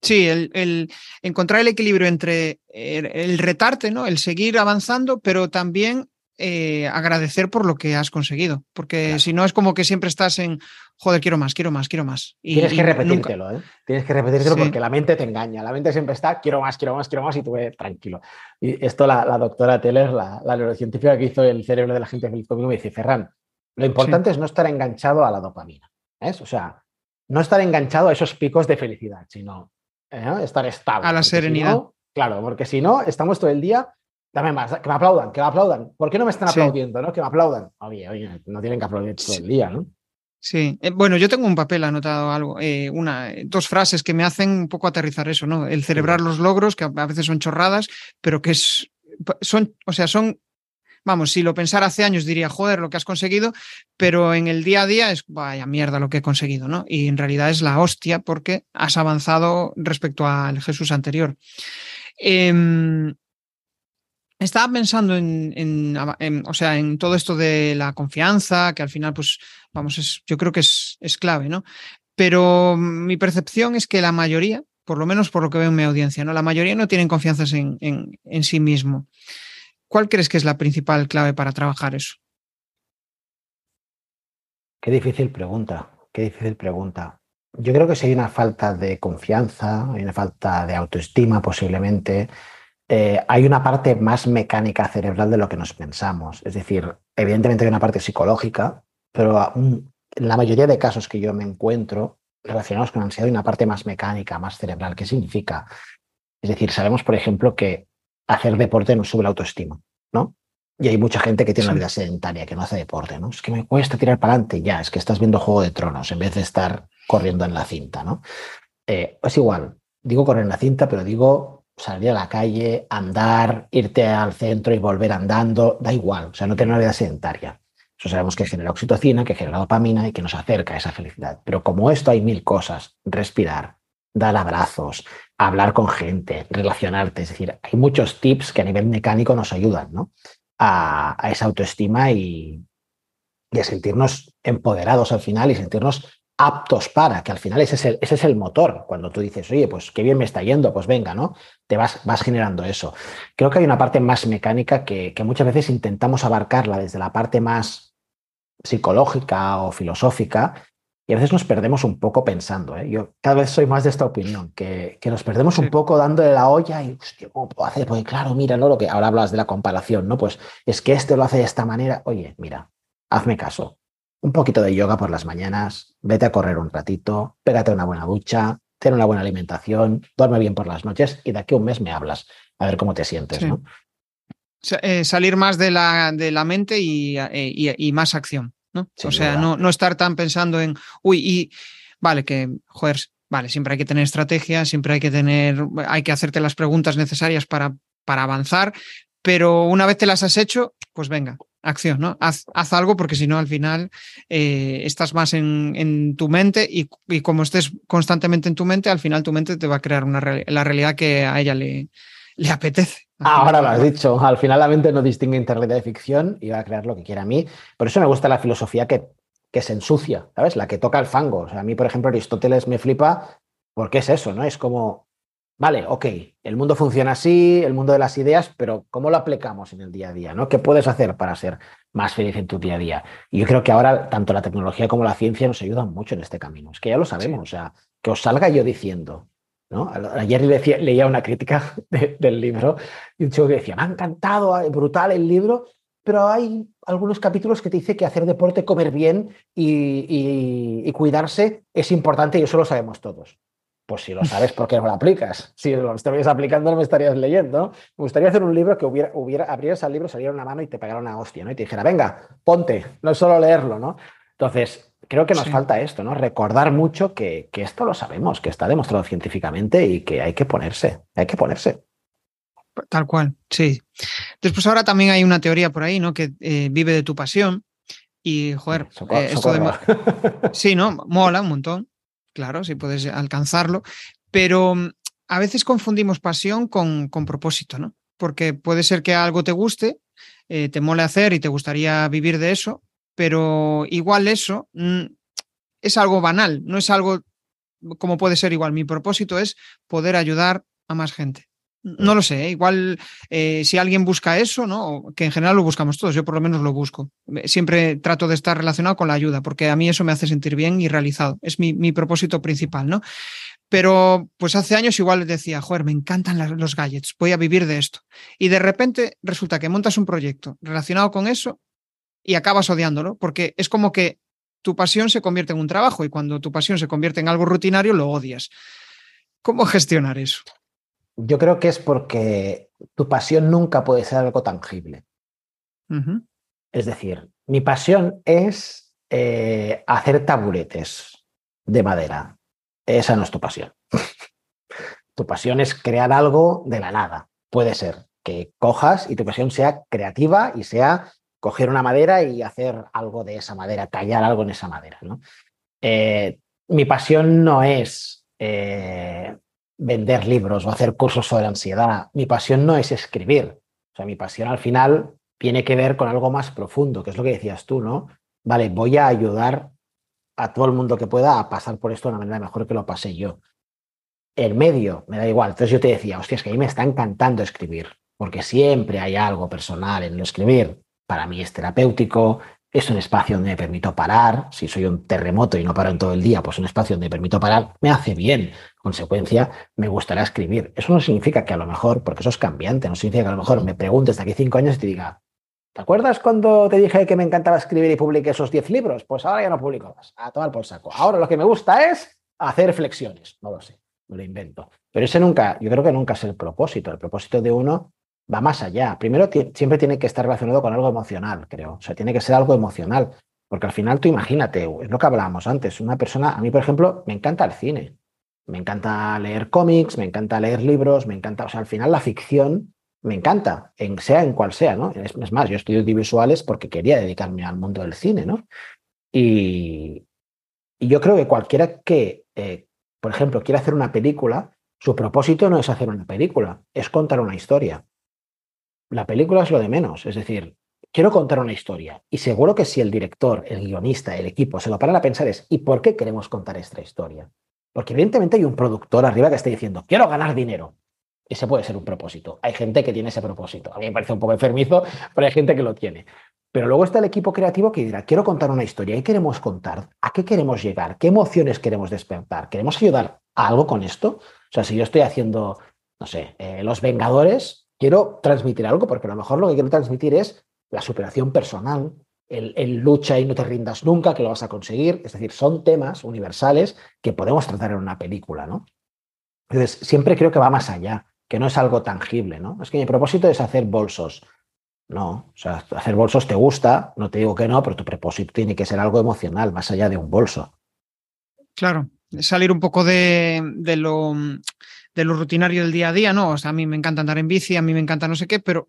Sí, el, encontrar el equilibrio entre el, retarte, ¿no? El seguir avanzando, pero también eh, agradecer por lo que has conseguido. Porque si no es como que siempre estás en, joder, quiero más, quiero más, quiero más. Y, Tienes que repetírtelo, ¿eh? Tienes que repetírtelo porque la mente te engaña. La mente siempre está, quiero más, quiero más, quiero más y tú ves tranquilo. Y esto la, doctora Teller, la, neurocientífica que hizo el cerebro de la gente feliz conmigo, me dice, Ferran, lo importante es no estar enganchado a la dopamina. ¿ves? O sea, no estar enganchado a esos picos de felicidad, sino ¿eh? estar estable. A la serenidad. claro, porque si no, estamos todo el día, dame más, que me aplaudan, que me aplaudan. ¿Por qué no me están aplaudiendo? ¿no? Que me aplaudan. Oye, oye, no tienen que aplaudir todo el día, ¿no? Sí, eh, bueno, yo tengo un papel anotado algo, eh, una, dos frases que me hacen un poco aterrizar eso, ¿no? El celebrar los logros, que a veces son chorradas, pero que es, son, o sea, son vamos, si lo pensara hace años diría, joder, lo que has conseguido, pero en el día a día es, vaya mierda lo que he conseguido, ¿no? Y en realidad es la hostia porque has avanzado respecto al Jesús anterior. Em, estaba pensando en, o sea, en todo esto de la confianza, que al final, pues, vamos, yo creo que es, clave, ¿no? Pero mi percepción es que la mayoría, por lo menos por lo que veo en mi audiencia, ¿no? La mayoría no tienen confianza en, en sí mismo. ¿Cuál crees que es la principal clave para trabajar eso? Qué difícil pregunta, qué difícil pregunta. Yo creo que si hay una falta de confianza, hay una falta de autoestima posiblemente, eh, hay una parte más mecánica cerebral de lo que nos pensamos. Es decir, evidentemente hay una parte psicológica, pero en la mayoría de casos que yo me encuentro relacionados con ansiedad hay una parte más mecánica, más cerebral. ¿Qué significa? Es decir, sabemos, por ejemplo, que hacer deporte no sube la autoestima, ¿no? Y hay mucha gente que tiene una vida sedentaria, que no hace deporte, ¿no? Es que me cuesta tirar para adelante, ya, es que estás viendo Juego de Tronos en vez de estar corriendo en la cinta, ¿no? Eh, es igual, digo correr en la cinta, pero digo salir a la calle, andar, irte al centro y volver andando, da igual, o sea, no tener una vida sedentaria. Eso sabemos que genera oxitocina, que genera dopamina y que nos acerca a esa felicidad. Pero como esto hay mil cosas, respirar, dar abrazos, hablar con gente, relacionarte. Es decir, hay muchos tips que a nivel mecánico nos ayudan ¿no? a, esa autoestima y, a sentirnos empoderados al final y sentirnos aptos para, que al final ese es, el, ese es el motor. Cuando tú dices, oye, pues qué bien me está yendo, pues venga, ¿no? Te vas, vas generando eso. Creo que hay una parte más mecánica que, que muchas veces intentamos abarcarla desde la parte más psicológica o filosófica y a veces nos perdemos un poco pensando. ¿eh? Yo cada vez soy más de esta opinión, que, que nos perdemos sí. un poco dándole la olla y, hostia, ¿cómo puedo hacer? Porque claro, mira, ¿no? Lo que ahora hablas de la comparación, ¿no? Pues es que este lo hace de esta manera. Oye, mira, hazme caso un poquito de yoga por las mañanas, vete a correr un ratito, pégate una buena ducha, ten una buena alimentación, duerme bien por las noches y de aquí a un mes me hablas, a ver cómo te sientes, sí. ¿no? Eh, salir más de la, de la mente y, eh, y, y, más acción, ¿no? Sin o sea, no, no, estar tan pensando en, uy, y vale, que, joder, vale, siempre hay que tener estrategia, siempre hay que tener, hay que hacerte las preguntas necesarias para, para avanzar, pero una vez te las has hecho, pues venga, acción, ¿no? Haz, haz algo porque si no al final eh, estás más en, en tu mente y, y, como estés constantemente en tu mente, al final tu mente te va a crear una la realidad que a ella le, le apetece. Ahora lo has dicho, al final la mente no distingue entre realidad y ficción y va a crear lo que quiera a mí. Por eso me gusta la filosofía que, que se ensucia, ¿sabes? La que toca el fango. O sea, a mí, por ejemplo, Aristóteles me flipa porque es eso, ¿no? Es como, vale, ok, el mundo funciona así, el mundo de las ideas, pero ¿cómo lo aplicamos en el día a día? ¿no? ¿Qué puedes hacer para ser más feliz en tu día a día? Y yo creo que ahora tanto la tecnología como la ciencia nos ayudan mucho en este camino. Es que ya lo sabemos, o sea, que os salga yo diciendo. Ayer leía una crítica de, del libro y un chico que decía, me ha encantado, eh, brutal el libro, pero hay algunos capítulos que te dice que hacer deporte, comer bien y cuidarse es importante y eso lo sabemos todos. Pues si lo sabes, ¿por qué no lo aplicas? Si lo estarías aplicando, no me estarías leyendo. Me gustaría hacer un libro que hubiera, hubiera abrieras al libro, saliera una mano y te pegara una hostia, ¿no? Y te dijera, venga, ponte, no es solo leerlo, ¿no? Entonces, creo que nos sí. falta esto, ¿no? Recordar mucho que, que, esto lo sabemos, que está demostrado científicamente y que hay que ponerse, hay que ponerse. Tal cual, sí. Después ahora también hay una teoría por ahí, ¿no? Que eh, vive de tu pasión y, joder, socorro, eh, esto de... Sí, ¿no? Mola un montón claro, si puedes alcanzarlo, pero mm, a veces confundimos pasión con, con propósito, ¿no? Porque puede ser que algo te guste, eh, te mole hacer y te gustaría vivir de eso, pero igual eso mm, es algo banal, no es algo como puede ser igual. Mi propósito es poder ayudar a más gente. No lo sé, ¿eh? igual eh, si alguien busca eso, ¿no? que en general lo buscamos todos, yo por lo menos lo busco. Siempre trato de estar relacionado con la ayuda, porque a mí eso me hace sentir bien y realizado. Es mi, mi propósito principal, ¿no? Pero pues hace años igual decía, joder, me encantan las, los gadgets, voy a vivir de esto. Y de repente resulta que montas un proyecto relacionado con eso y acabas odiándolo, porque es como que tu pasión se convierte en un trabajo y cuando tu pasión se convierte en algo rutinario, lo odias. ¿Cómo gestionar eso? Yo creo que es porque tu pasión nunca puede ser algo tangible. Uh -huh. Es decir, mi pasión es eh, hacer taburetes de madera. Esa no es tu pasión. tu pasión es crear algo de la nada. Puede ser que cojas y tu pasión sea creativa y sea coger una madera y hacer algo de esa madera, tallar algo en esa madera. ¿no? Eh, mi pasión no es eh, vender libros o hacer cursos sobre ansiedad. Mi pasión no es escribir. O sea, mi pasión al final tiene que ver con algo más profundo, que es lo que decías tú, ¿no? Vale, voy a ayudar a todo el mundo que pueda a pasar por esto de una manera mejor que lo pasé yo. El medio, me da igual. Entonces yo te decía, hostia, es que a mí me está encantando escribir, porque siempre hay algo personal en lo escribir. Para mí es terapéutico, es un espacio donde me permito parar. Si soy un terremoto y no paro en todo el día, pues un espacio donde me permito parar me hace bien. Consecuencia, me gustará escribir. Eso no significa que a lo mejor, porque eso es cambiante, no significa que a lo mejor me preguntes de aquí cinco años y te diga, ¿te acuerdas cuando te dije que me encantaba escribir y publiqué esos diez libros? Pues ahora ya no publico más. A tomar por saco. Ahora lo que me gusta es hacer flexiones. No lo sé, me lo invento. Pero ese nunca, yo creo que nunca es el propósito. El propósito de uno va más allá. Primero, siempre tiene que estar relacionado con algo emocional, creo. O sea, tiene que ser algo emocional. Porque al final tú imagínate, es lo que hablábamos antes, una persona, a mí por ejemplo, me encanta el cine, me encanta leer cómics, me encanta leer libros, me encanta, o sea, al final la ficción me encanta, en, sea en cual sea, ¿no? Es, más, yo estudio audiovisuales porque quería dedicarme al mundo del cine, ¿no? Y, y yo creo que cualquiera que, eh, por ejemplo, quiera hacer una película, su propósito no es hacer una película, es contar una historia la película es lo de menos. Es decir, quiero contar una historia. Y seguro que si el director, el guionista, el equipo se lo paran a pensar es, ¿y por qué queremos contar esta historia? Porque evidentemente hay un productor arriba que está diciendo, quiero ganar dinero. Ese puede ser un propósito. Hay gente que tiene ese propósito. A mí me parece un poco enfermizo, pero hay gente que lo tiene. Pero luego está el equipo creativo que dirá, quiero contar una historia. ¿Y queremos contar? ¿A qué queremos llegar? ¿Qué emociones queremos despertar? ¿Queremos ayudar a algo con esto? O sea, si yo estoy haciendo, no sé, eh, Los Vengadores, quiero transmitir algo, porque a lo mejor lo que quiero transmitir es la superación personal, el, lucha y no te rindas nunca, que lo vas a conseguir. Es decir, son temas universales que podemos tratar en una película, ¿no? Entonces, siempre creo que va más allá, que no es algo tangible, ¿no? Es que mi propósito es hacer bolsos. No, o sea, hacer bolsos te gusta, no te digo que no, pero tu propósito tiene que ser algo emocional, más allá de un bolso. Claro, salir un poco de, de lo de lo rutinario del día a día, ¿no? O sea, a mí me encanta andar en bici, a mí me encanta no sé qué, pero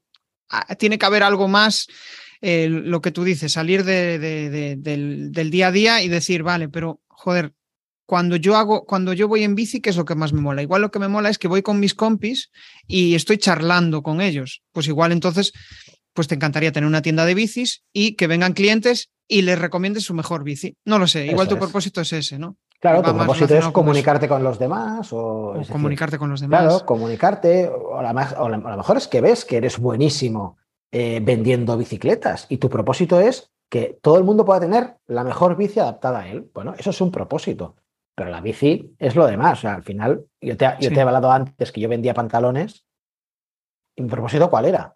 ah, tiene que haber algo más, eh, lo que tú dices, salir del, día a día y decir, vale, pero joder, cuando yo hago, cuando yo voy en bici, ¿qué es lo que más me mola? Igual lo que me mola es que voy con mis compis y estoy charlando con ellos. Pues igual entonces, pues te encantaría tener una tienda de bicis y que vengan clientes y les recomiendes su mejor bici. No lo sé, igual tu propósito es ese, ¿no? Claro, tu propósito es comunicarte con, los demás. O, comunicarte con los demás. Claro, comunicarte. O, a lo mejor es que ves que eres buenísimo eh, vendiendo bicicletas y tu propósito es que todo el mundo pueda tener la mejor bici adaptada a él. Bueno, eso es un propósito. Pero la bici es lo demás. O sea, al final, yo te, yo te he hablado antes que yo vendía pantalones. ¿Y mi propósito cuál era?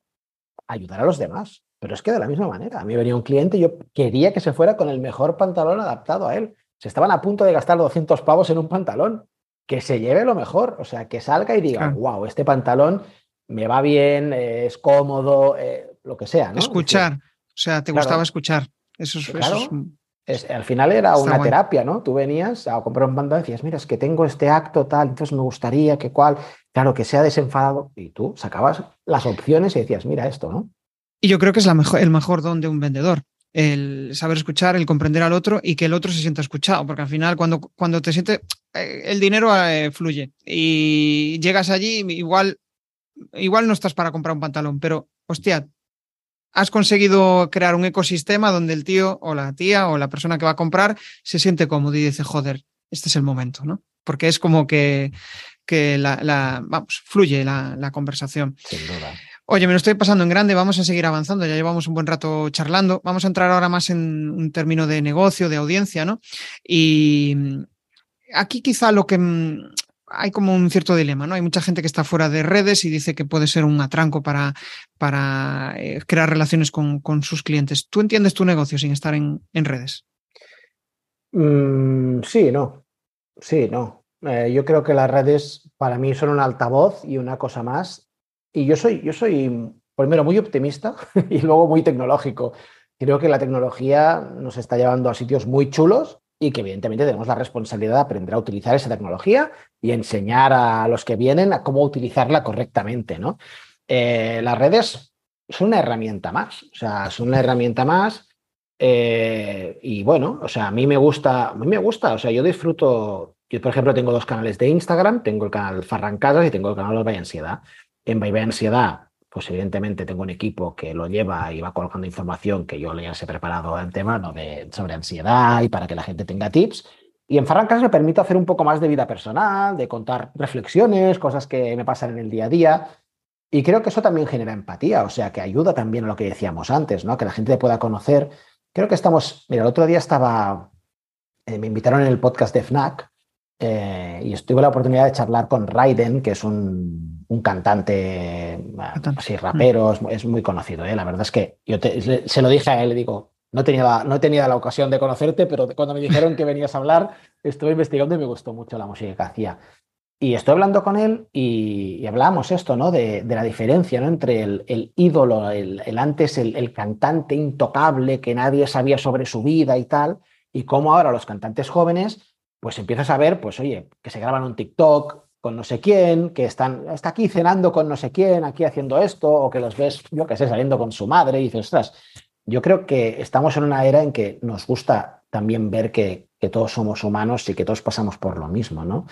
Ayudar a los demás. Pero es que de la misma manera. A mí venía un cliente y yo quería que se fuera con el mejor pantalón adaptado a él se estaban a punto de gastar 200 pavos en un pantalón. Que se lleve lo mejor, o sea, que salga y diga, wow, este pantalón me va bien, es cómodo, eh, lo que sea. ¿no? Escuchar, o sea, te gustaba escuchar. Eso es, al final era una terapia, ¿no? Tú venías a comprar un pantalón y decías, mira, es que tengo este acto tal, entonces me gustaría que cual, claro, que sea desenfadado. Y tú sacabas las opciones y decías, mira esto, ¿no? Y yo creo que es la mejor, el mejor don de un vendedor el saber escuchar, el comprender al otro y que el otro se sienta escuchado, porque al final cuando, cuando te sientes, eh, el dinero eh, fluye y llegas allí, igual, igual no estás para comprar un pantalón, pero hostia, has conseguido crear un ecosistema donde el tío o la tía o la persona que va a comprar se siente cómodo y dice, joder, este es el momento, ¿no? Porque es como que, que la, vamos, fluye la, la conversación. Sin duda. Oye, me lo estoy pasando en grande, vamos a seguir avanzando, ya llevamos un buen rato charlando, vamos a entrar ahora más en un término de negocio, de audiencia, ¿no? Y aquí quizá lo que mm, hay como un cierto dilema, ¿no? Hay mucha gente que está fuera de redes y dice que puede ser un atranco para, para eh, crear relaciones con, sus clientes. ¿Tú entiendes tu negocio sin estar en, redes? Mm, sí, no. Sí, no. Eh, yo creo que las redes para mí son un altavoz y una cosa más y yo soy, yo soy primero muy optimista y luego muy tecnológico. Creo que la tecnología nos está llevando a sitios muy chulos y que evidentemente tenemos la responsabilidad de aprender a utilizar esa tecnología y enseñar a los que vienen a cómo utilizarla correctamente. ¿no? Eh, las redes son una herramienta más, o sea, son una herramienta más eh, y bueno, o sea, a mí me gusta, a mí me gusta, o sea, yo disfruto, yo por ejemplo tengo dos canales de Instagram, tengo el canal Farran Casas y tengo el canal Vaya Ansiedad. En Vive Ansiedad, pues evidentemente tengo un equipo que lo lleva y va colocando información que yo le he preparado de, sobre ansiedad y para que la gente tenga tips. Y en Farrancas me permite hacer un poco más de vida personal, de contar reflexiones, cosas que me pasan en el día a día. Y creo que eso también genera empatía, o sea, que ayuda también a lo que decíamos antes, ¿no? Que la gente pueda conocer. Creo que estamos, mira, el otro día estaba, eh, me invitaron en el podcast de FNAC eh, y tuve la oportunidad de charlar con Raiden, que es un, cantante así rapero, es, muy conocido. ¿eh? La verdad es que yo se lo dije a él, le digo, no tenía, la, no tenía la ocasión de conocerte, pero cuando me dijeron que venías a hablar, estuve investigando y me gustó mucho la música que hacía. Y estoy hablando con él y, hablamos esto, ¿no? De, la diferencia ¿no? entre el, ídolo, el, antes, el, cantante intocable que nadie sabía sobre su vida y tal, y cómo ahora los cantantes jóvenes pues empiezas a ver, pues oye, que se graban un TikTok con no sé quién, que están, está aquí cenando con no sé quién, aquí haciendo esto, o que los ves, yo que sé, saliendo con su madre y dices, ostras, yo creo que estamos en una era en que nos gusta también ver que, todos somos humanos y que todos pasamos por lo mismo, ¿no?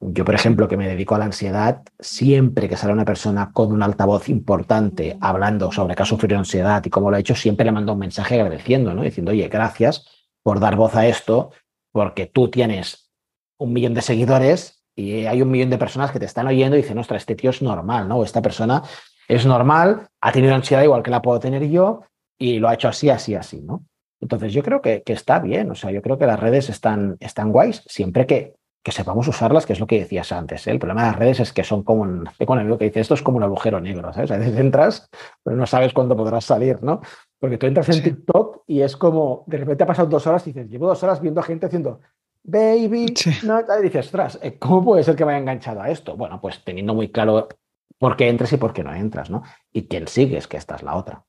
Yo, por ejemplo, que me dedico a la ansiedad, siempre que sale una persona con un altavoz importante hablando sobre que ha sufrido ansiedad y cómo lo ha hecho, siempre le mando un mensaje agradeciendo, ¿no? Diciendo, oye, gracias por dar voz a esto, porque tú tienes un millón de seguidores y hay un millón de personas que te están oyendo y dicen, ostras, este tío es normal, ¿no? esta persona es normal, ha tenido ansiedad igual que la puedo tener yo y lo ha hecho así, así, así, ¿no? Entonces yo creo que, está bien, o sea, yo creo que las redes están, están guays siempre que, que sepamos usarlas, que es lo que decías antes. ¿eh? El problema de las redes es que son como un, tengo un amigo que dice, esto es como un agujero negro, ¿sabes? A veces entras, pero no sabes cuándo podrás salir, ¿no? Porque tú entras en TikTok y es como, de repente ha pasado dos horas y dices, llevo dos horas viendo a gente haciendo, baby, no, y dices, ostras, eh, ¿cómo puede ser que me haya enganchado a esto? Bueno, pues teniendo muy claro por qué entras y por qué no entras, ¿no? Y quién sigues, que esta es la otra.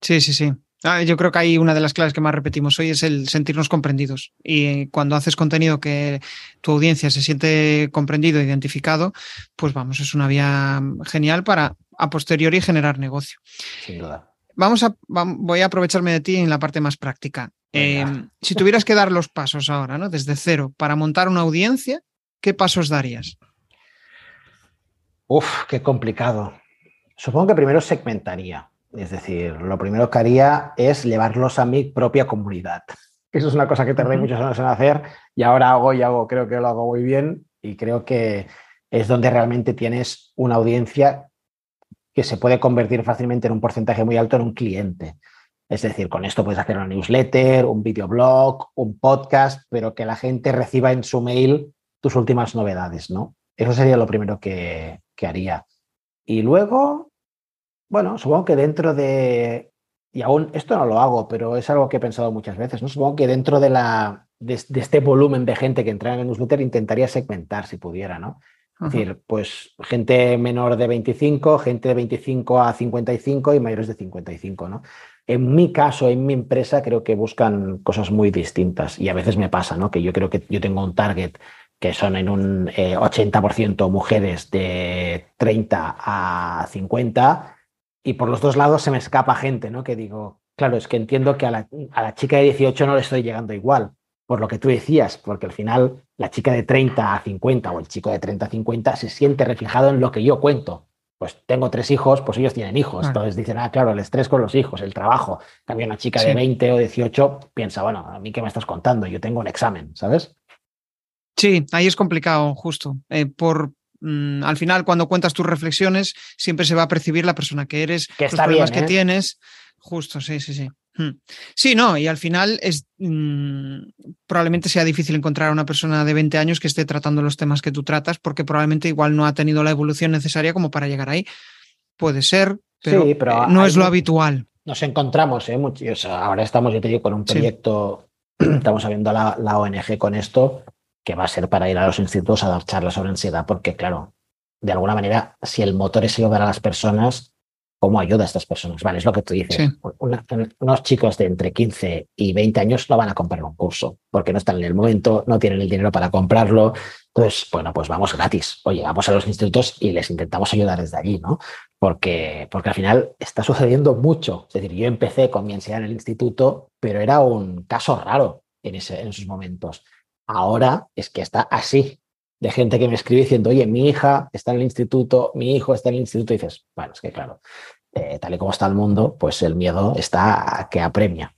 Sí, sí, sí. Ah, yo creo que ahí una de las claves que más repetimos hoy es el sentirnos comprendidos. Y cuando haces contenido que tu audiencia se siente comprendido, identificado, pues vamos, es una vía genial para a posteriori generar negocio. Sin duda. Vamos a, voy a aprovecharme de ti en la parte más práctica. Em, si tuvieras que dar los pasos ahora, ¿no? Desde cero, para montar una audiencia, ¿qué pasos darías? Uf, qué complicado. Supongo que primero segmentaría. Es decir, lo primero que haría es llevarlos a mi propia comunidad. Eso es una cosa que tardé muchos años en hacer y ahora hago y hago, creo que lo hago muy bien y creo que es donde realmente tienes una audiencia que se puede convertir fácilmente en un porcentaje muy alto en un cliente. Es decir, con esto puedes hacer una newsletter, un videoblog, un podcast, pero que la gente reciba en su mail tus últimas novedades, ¿no? Eso sería lo primero que, que haría. Y luego, bueno, supongo que dentro de, y aún esto no lo hago, pero es algo que he pensado muchas veces, ¿no? Supongo que dentro de, la, de, este volumen de gente que entra en el newsletter intentaría segmentar si pudiera, ¿no? Es decir, pues gente menor de 25, gente de 25 a 55 y mayores de 55, ¿no? En mi caso, en mi empresa, creo que buscan cosas muy distintas y a veces me pasa, ¿no? Que yo creo que yo tengo un target que son en un 80% eh, mujeres de 30 a 50 y por los dos lados se me escapa gente, ¿no? Que digo, claro, es que entiendo que a la, a la, chica de 18 no le estoy llegando igual, por lo que tú decías, porque al final la chica de 30 a 50 o el chico de 30 a 50 se siente reflejado en lo que yo cuento. Pues tengo tres hijos, pues ellos tienen hijos. Entonces dicen, ah, claro, el estrés con los hijos, el trabajo. Cambia una chica de 20 o 18, piensa, bueno, a mí qué me estás contando, yo tengo un examen, ¿sabes? Sí, ahí es complicado, justo. Eh, por, Mm, al final, cuando cuentas tus reflexiones, siempre se va a percibir la persona que eres, que los problemas que ¿eh? tienes. Justo, sí, sí, sí. Hmm. Sí, no, y al final es mm, probablemente sea difícil encontrar a una persona de 20 años que esté tratando los temas que tú tratas, porque probablemente igual no ha tenido la evolución necesaria como para llegar ahí. Puede ser, pero, eh, no es lo habitual. Nos encontramos, ¿eh? ahora estamos, yo te digo, con un proyecto, estamos la, la ONG con esto, que va a ser para ir a los institutos a dar charlas sobre ansiedad, porque claro, de alguna manera, si el motor es ayudar a las personas, ¿cómo ayuda a estas personas? Vale, es lo que tú dices. unos chicos de entre 15 y 20 años no van a comprar un curso, porque no están en el momento, no tienen el dinero para comprarlo. Entonces, bueno, pues vamos gratis. Oye, vamos a los institutos y les intentamos ayudar desde allí, ¿no? Porque, porque al final está sucediendo mucho. Es decir, yo empecé con mi ansiedad en el instituto, pero era un caso raro en, ese, en esos momentos. Ahora es que está así, de gente que me escribe diciendo, oye, mi hija está en el instituto, mi hijo está en el instituto, y dices, bueno, es que claro, eh, tal y como está el mundo, pues el miedo está a que apremia.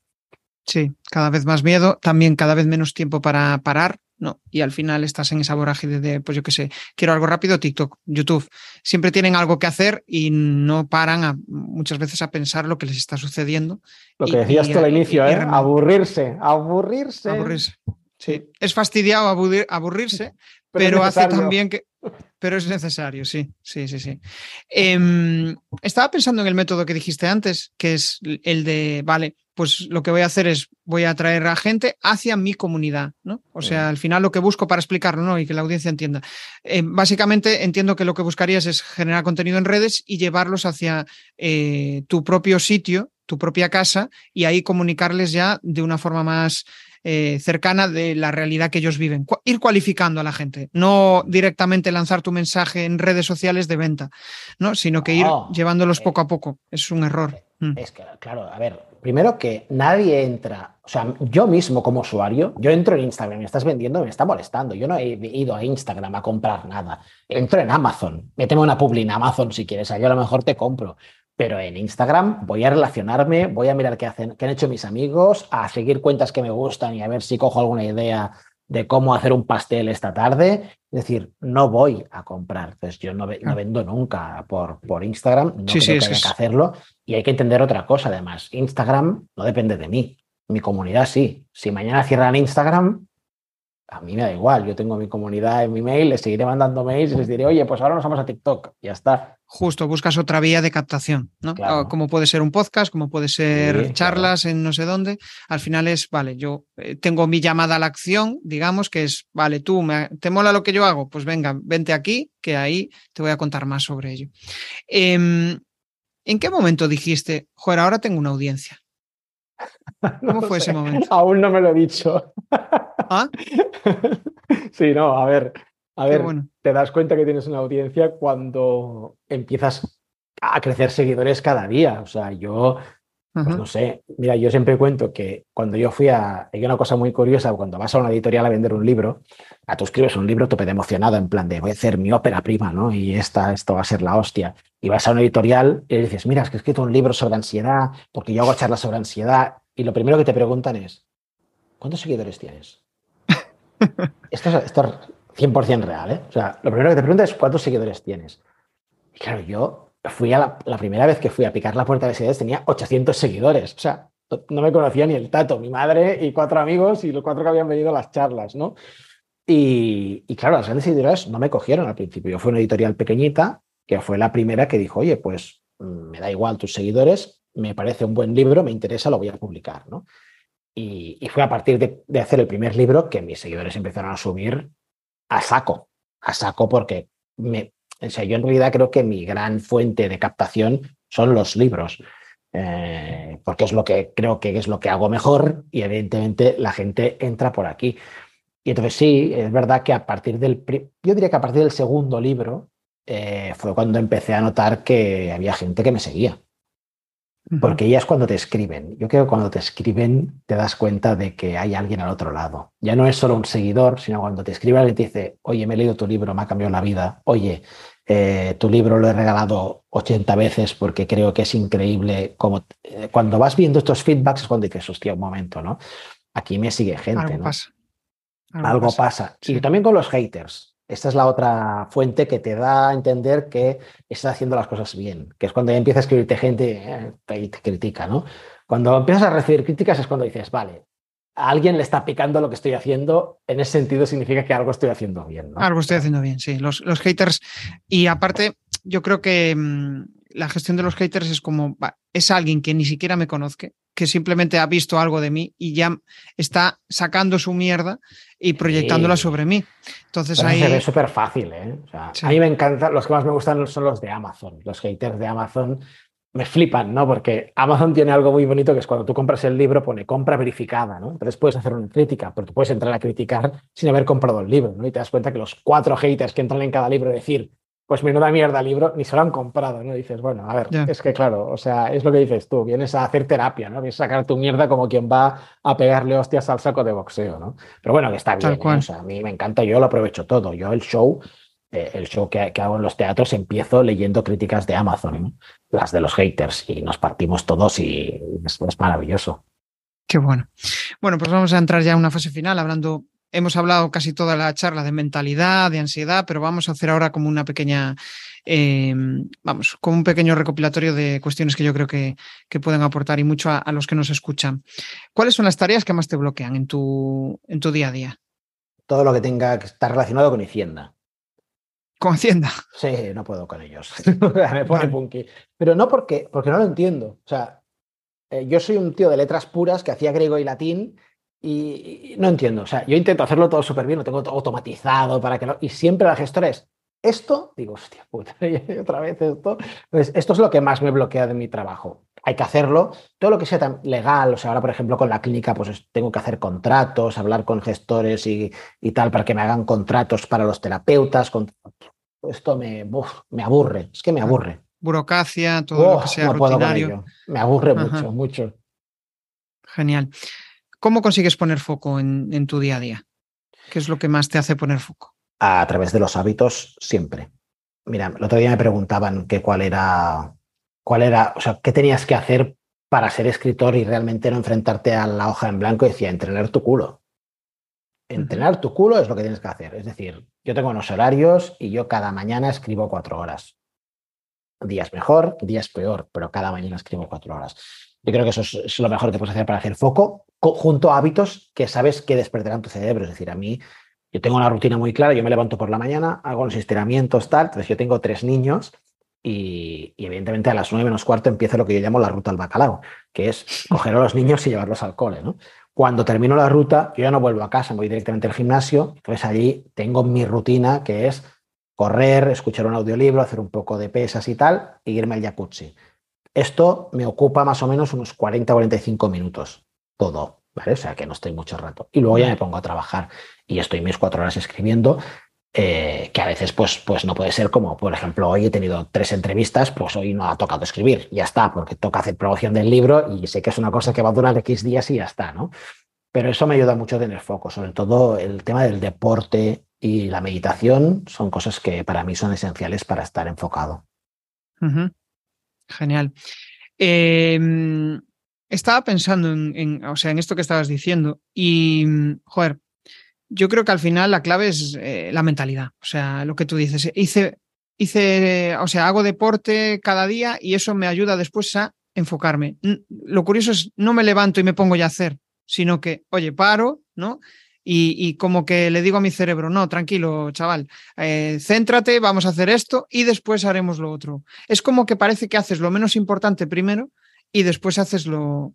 Sí, cada vez más miedo, también cada vez menos tiempo para parar, ¿no? Y al final estás en esa vorágine de, pues yo qué sé, quiero algo rápido, TikTok, YouTube. Siempre tienen algo que hacer y no paran muchas veces a pensar lo que les está sucediendo. Lo que decías tú al inicio, ¿eh? Aburrirse, aburrirse. Aburrirse. Sí, es fastidiado aburrirse, pero, hace también que... Pero es necesario, sí, sí, sí, sí. Em, estaba pensando en el método que dijiste antes, que es el de, vale, pues lo que voy a hacer es, voy a traer a gente hacia mi comunidad, ¿no? O sea, al final lo que busco para explicarlo, ¿no? Y que la audiencia entienda. Em, básicamente entiendo que lo que buscarías es generar contenido en redes y llevarlos hacia eh, tu propio sitio, tu propia casa, y ahí comunicarles ya de una forma más eh, cercana de la realidad que ellos viven. ir cualificando a la gente, no directamente lanzar tu mensaje en redes sociales de venta, ¿no? sino que ir llevándolos eh, poco a poco. Es un error. Mm. Es que, claro, a ver, primero que nadie entra, o sea, yo mismo como usuario, yo entro en Instagram, me estás vendiendo, me está molestando. Yo no he ido a Instagram a comprar nada. Entro en Amazon, méteme una publi en Amazon si quieres, yo a lo mejor te compro. Pero en Instagram voy a relacionarme, voy a mirar qué, hacen, qué han hecho mis amigos, a seguir cuentas que me gustan y a ver si cojo alguna idea de cómo hacer un pastel esta tarde. Es decir, no voy a comprar. Entonces, yo no, vendo nunca por, por Instagram, no sí, creo que haya que hacerlo. Y hay que entender otra cosa, además. Instagram no depende de mí. Mi comunidad sí. Si mañana cierran Instagram, a mí me da igual. Yo tengo mi comunidad en mi mail, les seguiré mandando mails y les diré, oye, pues ahora nos vamos a TikTok. Ya está. Justo, buscas otra vía de captación, ¿no? Ah, como puede ser un podcast, como puede ser charlas en no sé dónde. Al final es, vale, yo eh, tengo mi llamada a la acción, digamos, que es, vale, tú, me, ¿te mola lo que yo hago? Pues venga, vente aquí, que ahí te voy a contar más sobre ello. Em, ¿En qué momento dijiste, joder, ahora tengo una audiencia? ¿Cómo fue ese momento? Aún no me lo he dicho. ¿Ah? sí, no, a ver, a ver, te das cuenta que tienes una audiencia cuando empiezas a crecer seguidores cada día. O sea, yo, pues no sé, mira, yo siempre cuento que cuando yo fui a, hay una cosa muy curiosa, cuando vas a una editorial a vender un libro, a tú escribes un libro te emocionado, en plan de voy a hacer mi ópera prima, ¿no? Y esta, esto va a ser la hostia. Y vas a una editorial y le dices, mira, es que he escrito un libro sobre ansiedad, porque yo hago charlas sobre ansiedad, y lo primero que te preguntan es, ¿cuántos seguidores tienes? esto, es, esto, 100% real, ¿eh? O sea, lo primero que te pregunta es cuántos seguidores tienes. Y claro, yo fui a la, primera vez que fui a picar la puerta de seguidores tenía 800 seguidores. O sea, no me conocía ni el tato, mi madre y cuatro amigos y los cuatro que habían venido a las charlas, ¿no? Y, claro, las grandes editoriales no me cogieron al principio. Yo fui una editorial pequeñita que fue la primera que dijo, oye, pues mm, me da igual tus seguidores, me parece un buen libro, me interesa, lo voy a publicar, ¿no? Y, fue a partir de, de, hacer el primer libro que mis seguidores empezaron a subir a saco, a saco porque me, o sea, yo en realidad creo que mi gran fuente de captación son los libros, eh, porque es lo que creo que es lo que hago mejor y evidentemente la gente entra por aquí. Y entonces sí, es verdad que a partir del, yo diría que a partir del segundo libro eh, fue cuando empecé a notar que había gente que me seguía. Porque ya es cuando te escriben. Yo creo que cuando te escriben te das cuenta de que hay alguien al otro lado. Ya no es solo un seguidor, sino cuando te escribe alguien y te dice, oye, me he leído tu libro, me ha cambiado la vida. Oye, eh, tu libro lo he regalado 80 veces porque creo que es increíble. Como, eh, cuando vas viendo estos feedbacks es cuando dices, hostia, un momento, ¿no? Aquí me sigue gente. Algo pasa. Algo, pasa. Y también con los haters. Esta es la otra fuente que te da a entender que estás haciendo las cosas bien, que es cuando ya empieza a escribirte gente eh, y te critica, ¿no? Cuando empiezas a recibir críticas es cuando dices, vale, a alguien le está picando lo que estoy haciendo, en ese sentido significa que algo estoy haciendo bien. Algo estoy haciendo bien, sí. Los, los haters, y aparte, yo creo que mm, la gestión de los haters es como, es alguien que ni siquiera me conozca, que simplemente ha visto algo de mí y ya está sacando su mierda y proyectándola sobre mí. Entonces ahí... Se ve súper fácil, ¿eh? A mí me encanta, los que más me gustan son los de Amazon. Los haters de Amazon me flipan, ¿no? Porque Amazon tiene algo muy bonito que es cuando tú compras el libro pone compra verificada, ¿no? Entonces puedes hacer una crítica, pero tú puedes entrar a criticar sin haber comprado el libro, ¿no? Y te das cuenta que los cuatro haters que entran en cada libro decir pues menuda mierda libro, ni se lo han comprado, ¿no? Dices, bueno, a ver, es que claro, o sea, es lo que dices tú, vienes a hacer terapia, ¿no? Vienes a sacar tu mierda como quien va a pegarle hostias al saco de boxeo, ¿no? Pero bueno, que está bien, ¿eh? o sea, a mí me encanta, yo lo aprovecho todo, yo el show, eh, el show que, hago en los teatros empiezo leyendo críticas de Amazon, las de los haters, y nos partimos todos y es, es maravilloso. Qué bueno. Bueno, pues vamos a entrar ya en una fase final hablando Hemos hablado casi toda la charla de mentalidad, de ansiedad, pero vamos a hacer ahora como una pequeña, eh, vamos, como un pequeño recopilatorio de cuestiones que yo creo que, pueden aportar y mucho a, los que nos escuchan. ¿Cuáles son las tareas que más te bloquean en tu, en tu día a día? Todo lo que tenga que estar relacionado con Hacienda. ¿Con Hacienda? Sí, no puedo con ellos. Me pone punky. Pero no porque, porque no lo entiendo. O sea, eh, yo soy un tío de letras puras que hacía griego y latín y, no entiendo, o sea, yo intento hacerlo todo súper bien, lo tengo todo automatizado para que no... Y siempre la gestora es, esto, digo, hostia puta, y otra vez esto. Pues esto es lo que más me bloquea de mi trabajo. Hay que hacerlo, todo lo que sea tan legal, o sea, ahora por ejemplo con la clínica, pues tengo que hacer contratos, hablar con gestores y, tal para que me hagan contratos para los terapeutas. Esto me, me aburre, es que me aburre. Burocracia, todo lo que sea rutinario. Me aburre mucho, mucho. Genial. ¿Cómo consigues poner foco en, tu día a día? ¿Qué es lo que más te hace poner foco? A través de los hábitos, siempre. Mira, el otro día me preguntaban que cuál era, cuál era, o sea, qué tenías que hacer para ser escritor y realmente no enfrentarte a la hoja en blanco y decía, entrenar tu culo. Entrenar tu culo es lo que tienes que hacer. Es decir, yo tengo unos horarios y yo cada mañana escribo cuatro horas. Días mejor, días peor, pero cada mañana escribo cuatro horas. Yo creo que eso es, lo mejor que puedes hacer para hacer foco, junto a hábitos que sabes que despertarán tu cerebro. Es decir, a mí, yo tengo una rutina muy clara, yo me levanto por la mañana, hago los estiramientos, tal. Entonces, yo tengo tres niños y, evidentemente a las nueve menos cuarto empieza lo que yo llamo la ruta al bacalao, que es coger a los niños y llevarlos al cole. Cuando termino la ruta, yo ya no vuelvo a casa, voy directamente al gimnasio. Entonces, allí tengo mi rutina que es correr, escuchar un audiolibro, hacer un poco de pesas y tal, e irme al jacuzzi. Esto me ocupa más o menos unos 40-45 minutos, todo, ¿vale? O sea que no estoy mucho rato. Y luego ya me pongo a trabajar y estoy mis cuatro horas escribiendo, eh, que a veces pues, pues no puede ser como, por ejemplo, hoy he tenido tres entrevistas, pues hoy no ha tocado escribir, ya está, porque toca hacer promoción del libro y sé que es una cosa que va a durar X días y ya está, ¿no? Pero eso me ayuda mucho a tener foco, sobre todo el tema del deporte y la meditación son cosas que para mí son esenciales para estar enfocado. Genial. Em, estaba pensando en, o sea, en esto que estabas diciendo y, joder, yo creo que al final la clave es eh, la mentalidad. O sea, lo que tú dices. Hice, hice, o sea, hago deporte cada día y eso me ayuda después a enfocarme. Lo curioso es, no me levanto y me pongo ya a hacer, sino que, oye, paro, ¿no? y, como que le digo a mi cerebro, no, tranquilo, chaval, eh, céntrate, vamos a hacer esto y después haremos lo otro. Es como que parece que haces lo menos importante primero y después haces lo,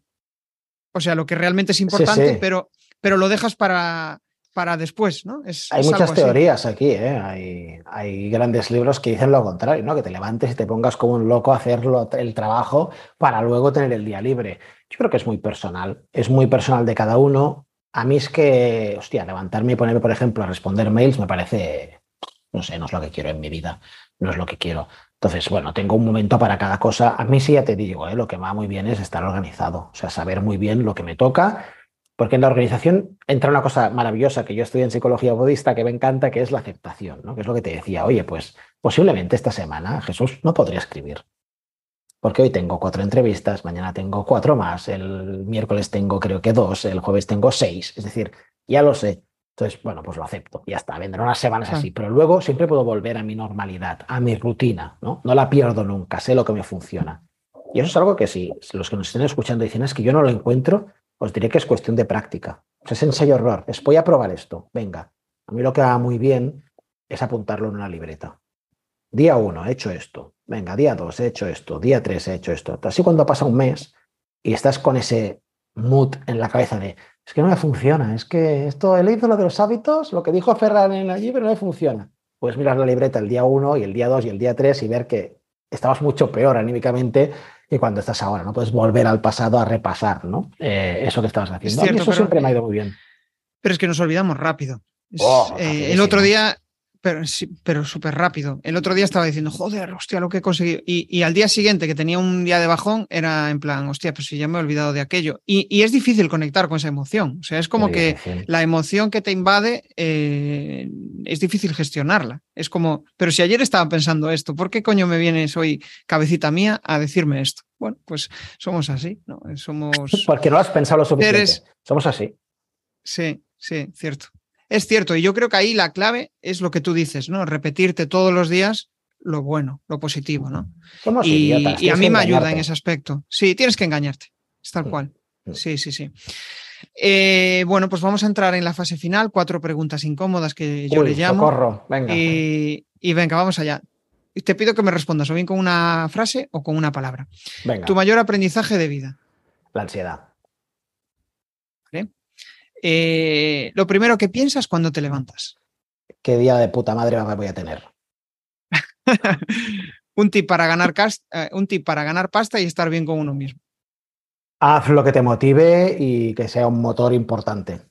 o sea, lo que realmente es importante, Pero, pero lo dejas para, para después, ¿no? hay muchas teorías aquí, ¿eh? hay, hay, grandes libros que dicen lo contrario, ¿no? Que te levantes y te pongas como un loco a hacer el trabajo para luego tener el día libre. Yo creo que es muy personal, es muy personal de cada uno. A mí es que, hostia, levantarme y ponerme, por ejemplo, a responder mails me parece, no sé, no es lo que quiero en mi vida, no es lo que quiero. Entonces, bueno, tengo un momento para cada cosa. A mí sí ya te digo, ¿eh? lo que va muy bien es estar organizado, o sea, saber muy bien lo que me toca, porque en la organización entra una cosa maravillosa que yo estudié en psicología budista que me encanta, que es la aceptación, ¿no? Que es lo que te decía, oye, pues posiblemente esta semana Jesús no podría escribir porque hoy tengo cuatro entrevistas, mañana tengo cuatro más, el miércoles tengo creo que dos, el jueves tengo seis, es decir, ya lo sé. Entonces, bueno, pues lo acepto, ya está, vendrán unas semanas así, pero luego siempre puedo volver a mi normalidad, a mi rutina, ¿no? No la pierdo nunca, sé lo que me funciona. Y eso es algo que si los que nos estén escuchando dicen es que yo no lo encuentro, os diré que es cuestión de práctica. es ensayo-error, es voy a probar esto, venga. A mí lo que va muy bien es apuntarlo en una libreta. Día uno, he hecho esto. Venga, día dos, he hecho esto. Día tres, he hecho esto. Así cuando pasa un mes y estás con ese mood en la cabeza de, es que no me funciona, es que esto, he leído lo de los hábitos, lo que dijo Ferran en allí, pero no me funciona. Pues mirar la libreta el día uno y el día dos y el día tres y ver que estabas mucho peor anímicamente que cuando estás ahora. No puedes volver al pasado a repasar ¿no? Eh, eso que estabas haciendo. eso siempre me ha ido muy bien. Pero es que nos olvidamos rápido. Oh, eh, el otro día pero, pero súper rápido. El otro día estaba diciendo, joder, hostia, lo que he conseguido. Y, al día siguiente, que tenía un día de bajón, era en plan, hostia, pues si ya me he olvidado de aquello. Y, es difícil conectar con esa emoción. O sea, es como que la emoción que te invade eh, es difícil gestionarla. Es como, pero si ayer estaba pensando esto, ¿por qué coño me vienes hoy, cabecita mía, a decirme esto? Bueno, pues somos así, ¿no? Somos. Porque no has pensado lo suficiente. Somos así. Sí, sí, cierto. Es cierto, y yo creo que ahí la clave es lo que tú dices, ¿no? Repetirte todos los días lo bueno, lo positivo, ¿no? Y, y, a mí me ayuda en ese aspecto. Sí, tienes que engañarte, es tal mm, cual. Sí, sí, sí. Eh, bueno, pues vamos a entrar en la fase final, cuatro preguntas incómodas que yo le llamo. Socorro. Venga. Y, y, venga, vamos allá. Te pido que me respondas o bien con una frase o con una palabra. Venga. Tu mayor aprendizaje de vida. La ansiedad. Eh, lo primero que piensas cuando te levantas. ¿Qué día de puta madre voy a tener? un, tip para ganar eh, un tip para ganar pasta y estar bien con uno mismo. Haz lo que te motive y que sea un motor importante.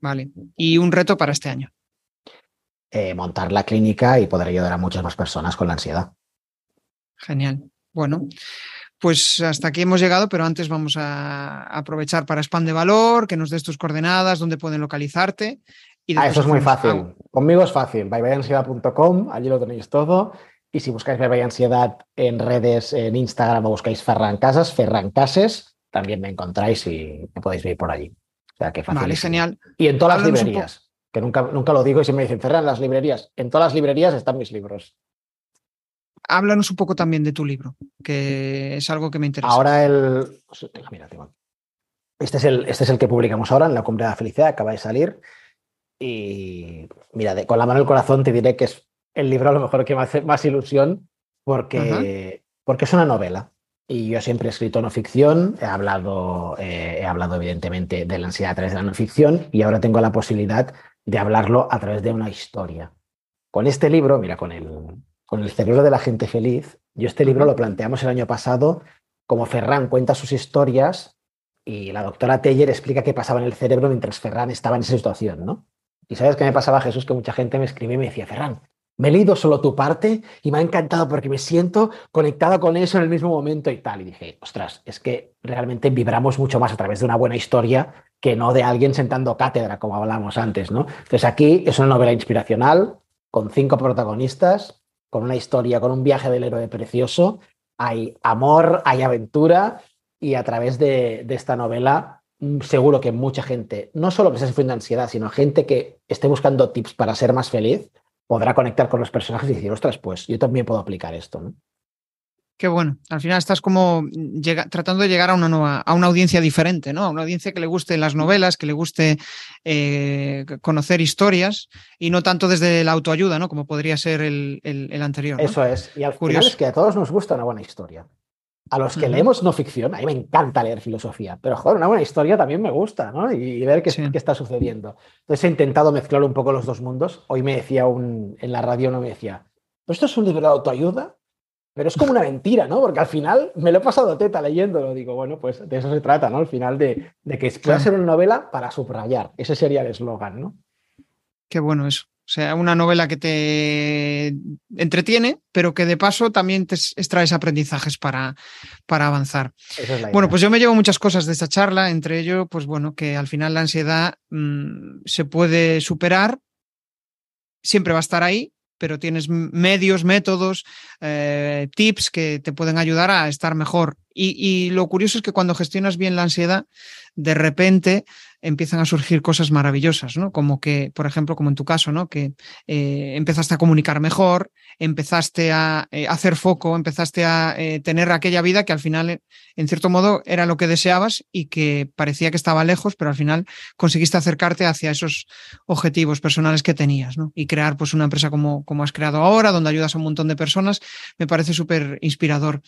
Vale. ¿Y un reto para este año? Eh, montar la clínica y poder ayudar a muchas más personas con la ansiedad. Genial. Bueno, pues hasta aquí hemos llegado, pero antes vamos a aprovechar para spam de valor, que nos des tus coordenadas, dónde pueden localizarte. Y ah, eso es muy fácil. Conmigo es fácil. byebyansiedad.com, allí lo tenéis todo. Y si buscáis Bye Ansiedad en redes, en Instagram o buscáis Ferran Casas, Ferran Cases, también me encontráis y me podéis ver por allí. O sea, que fácil. Vale, genial. Y en todas las librerías, que nunca, nunca lo digo y si me dicen, Ferran, las librerías, en todas las librerías están mis libros. Háblanos un poco también de tu libro, que es algo que me interesa. Ahora el... Mira, Este es el, este es el que publicamos ahora en la Cumbre de la Felicidad, acaba de salir. Y mira, con la mano en el corazón te diré que es el libro a lo mejor que me hace más ilusión porque, porque es una novela. Y yo siempre he escrito no ficción, he hablado, eh, he hablado evidentemente de la ansiedad a través de la no ficción y ahora tengo la posibilidad de hablarlo a través de una historia. Con este libro, mira, con el, con el cerebro de la gente feliz, yo este libro lo planteamos el año pasado como Ferran cuenta sus historias y la doctora Teller explica qué pasaba en el cerebro mientras Ferran estaba en esa situación, ¿no? Y sabes qué me pasaba, Jesús, que mucha gente me escribía y me decía, Ferran, me he leído solo tu parte y me ha encantado porque me siento conectado con eso en el mismo momento y tal. Y dije, ostras, es que realmente vibramos mucho más a través de una buena historia que no de alguien sentando cátedra, como hablábamos antes, ¿no? Entonces aquí es una novela inspiracional con cinco protagonistas, con una historia, con un viaje del héroe precioso. Hay amor, hay aventura y a través de, esta novela mm, seguro que mucha gente, no solo que esté sufriendo ansiedad, sino gente que esté buscando tips para ser más feliz, podrá conectar con los personajes y decir, ostras, pues yo también puedo aplicar esto. Qué bueno. Al final estás como tratando de llegar a una nueva, a una audiencia diferente, ¿no? A una audiencia que le guste las novelas, que le guste eh, conocer historias y no tanto desde la autoayuda, ¿no? Como podría ser el, anterior. Eso es. Y al final es que a todos nos gusta una buena historia. A los que leemos no ficción, a mí me encanta leer filosofía, pero joder, una buena historia también me gusta, ¿no? Y, ver qué, qué, está sucediendo. Entonces he intentado mezclar un poco los dos mundos. Hoy me decía un, en la radio, no me decía, ¿pero esto es un libro de autoayuda? Pero es como una mentira, ¿no? Porque al final me lo he pasado teta leyéndolo. Digo, bueno, pues de eso se trata, ¿no? Al final de, de que pueda ser una novela para subrayar. Ese sería el eslogan, ¿no? Qué bueno eso. O sea, una novela que te entretiene, pero que de paso también te extraes aprendizajes para, para avanzar. bueno, pues yo me llevo muchas cosas de esta charla, entre ello, pues bueno, que al final la ansiedad mm, se puede superar, siempre va a estar ahí, pero tienes medios, métodos, eh, tips que te pueden ayudar a estar mejor. y, lo curioso es que cuando gestionas bien la ansiedad, de repente empiezan a surgir cosas maravillosas, ¿no? Como que, por ejemplo, como en tu caso, ¿no? Que eh, empezaste a comunicar mejor, empezaste a eh, hacer foco, empezaste a eh, tener aquella vida que al final, en cierto modo, era lo que deseabas y que parecía que estaba lejos, pero al final conseguiste acercarte hacia esos objetivos personales que tenías, ¿no? Y crear pues una empresa como, como has creado ahora, donde ayudas a un montón de personas, me parece súper inspirador.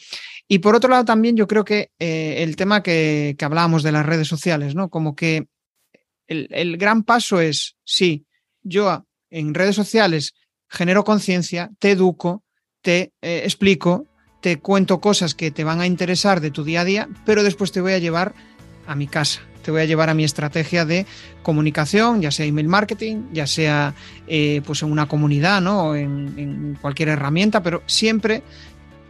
Y por otro lado, también yo creo que el tema que, que hablábamos de las redes sociales, ¿no? Como que el, gran paso es, sí, yo en redes sociales genero conciencia, te educo, te eh, explico, te cuento cosas que te van a interesar de tu día a día, pero después te voy a llevar a mi casa, te voy a llevar a mi estrategia de comunicación, ya sea email marketing, ya sea eh, pues en una comunidad, ¿no? En, cualquier herramienta, pero siempre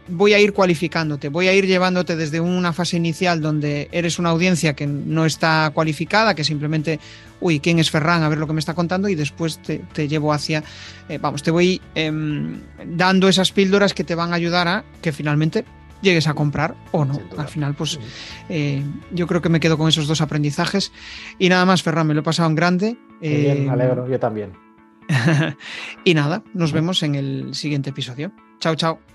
voy a ir cualificándote, voy a ir llevándote desde una fase inicial donde eres una audiencia que no está cualificada, que simplemente, uy, ¿quién es Ferran? A ver lo que me está contando y después te, llevo hacia, eh, vamos, te voy em, dando esas píldoras que te van a ayudar a que finalmente llegues a comprar o no. Al final, pues eh, yo creo que me quedo con esos dos aprendizajes. Y nada más, Ferran, me lo he pasado en grande. bien, me alegro, yo también. y nada, nos vemos en el siguiente episodio. Chao, chao.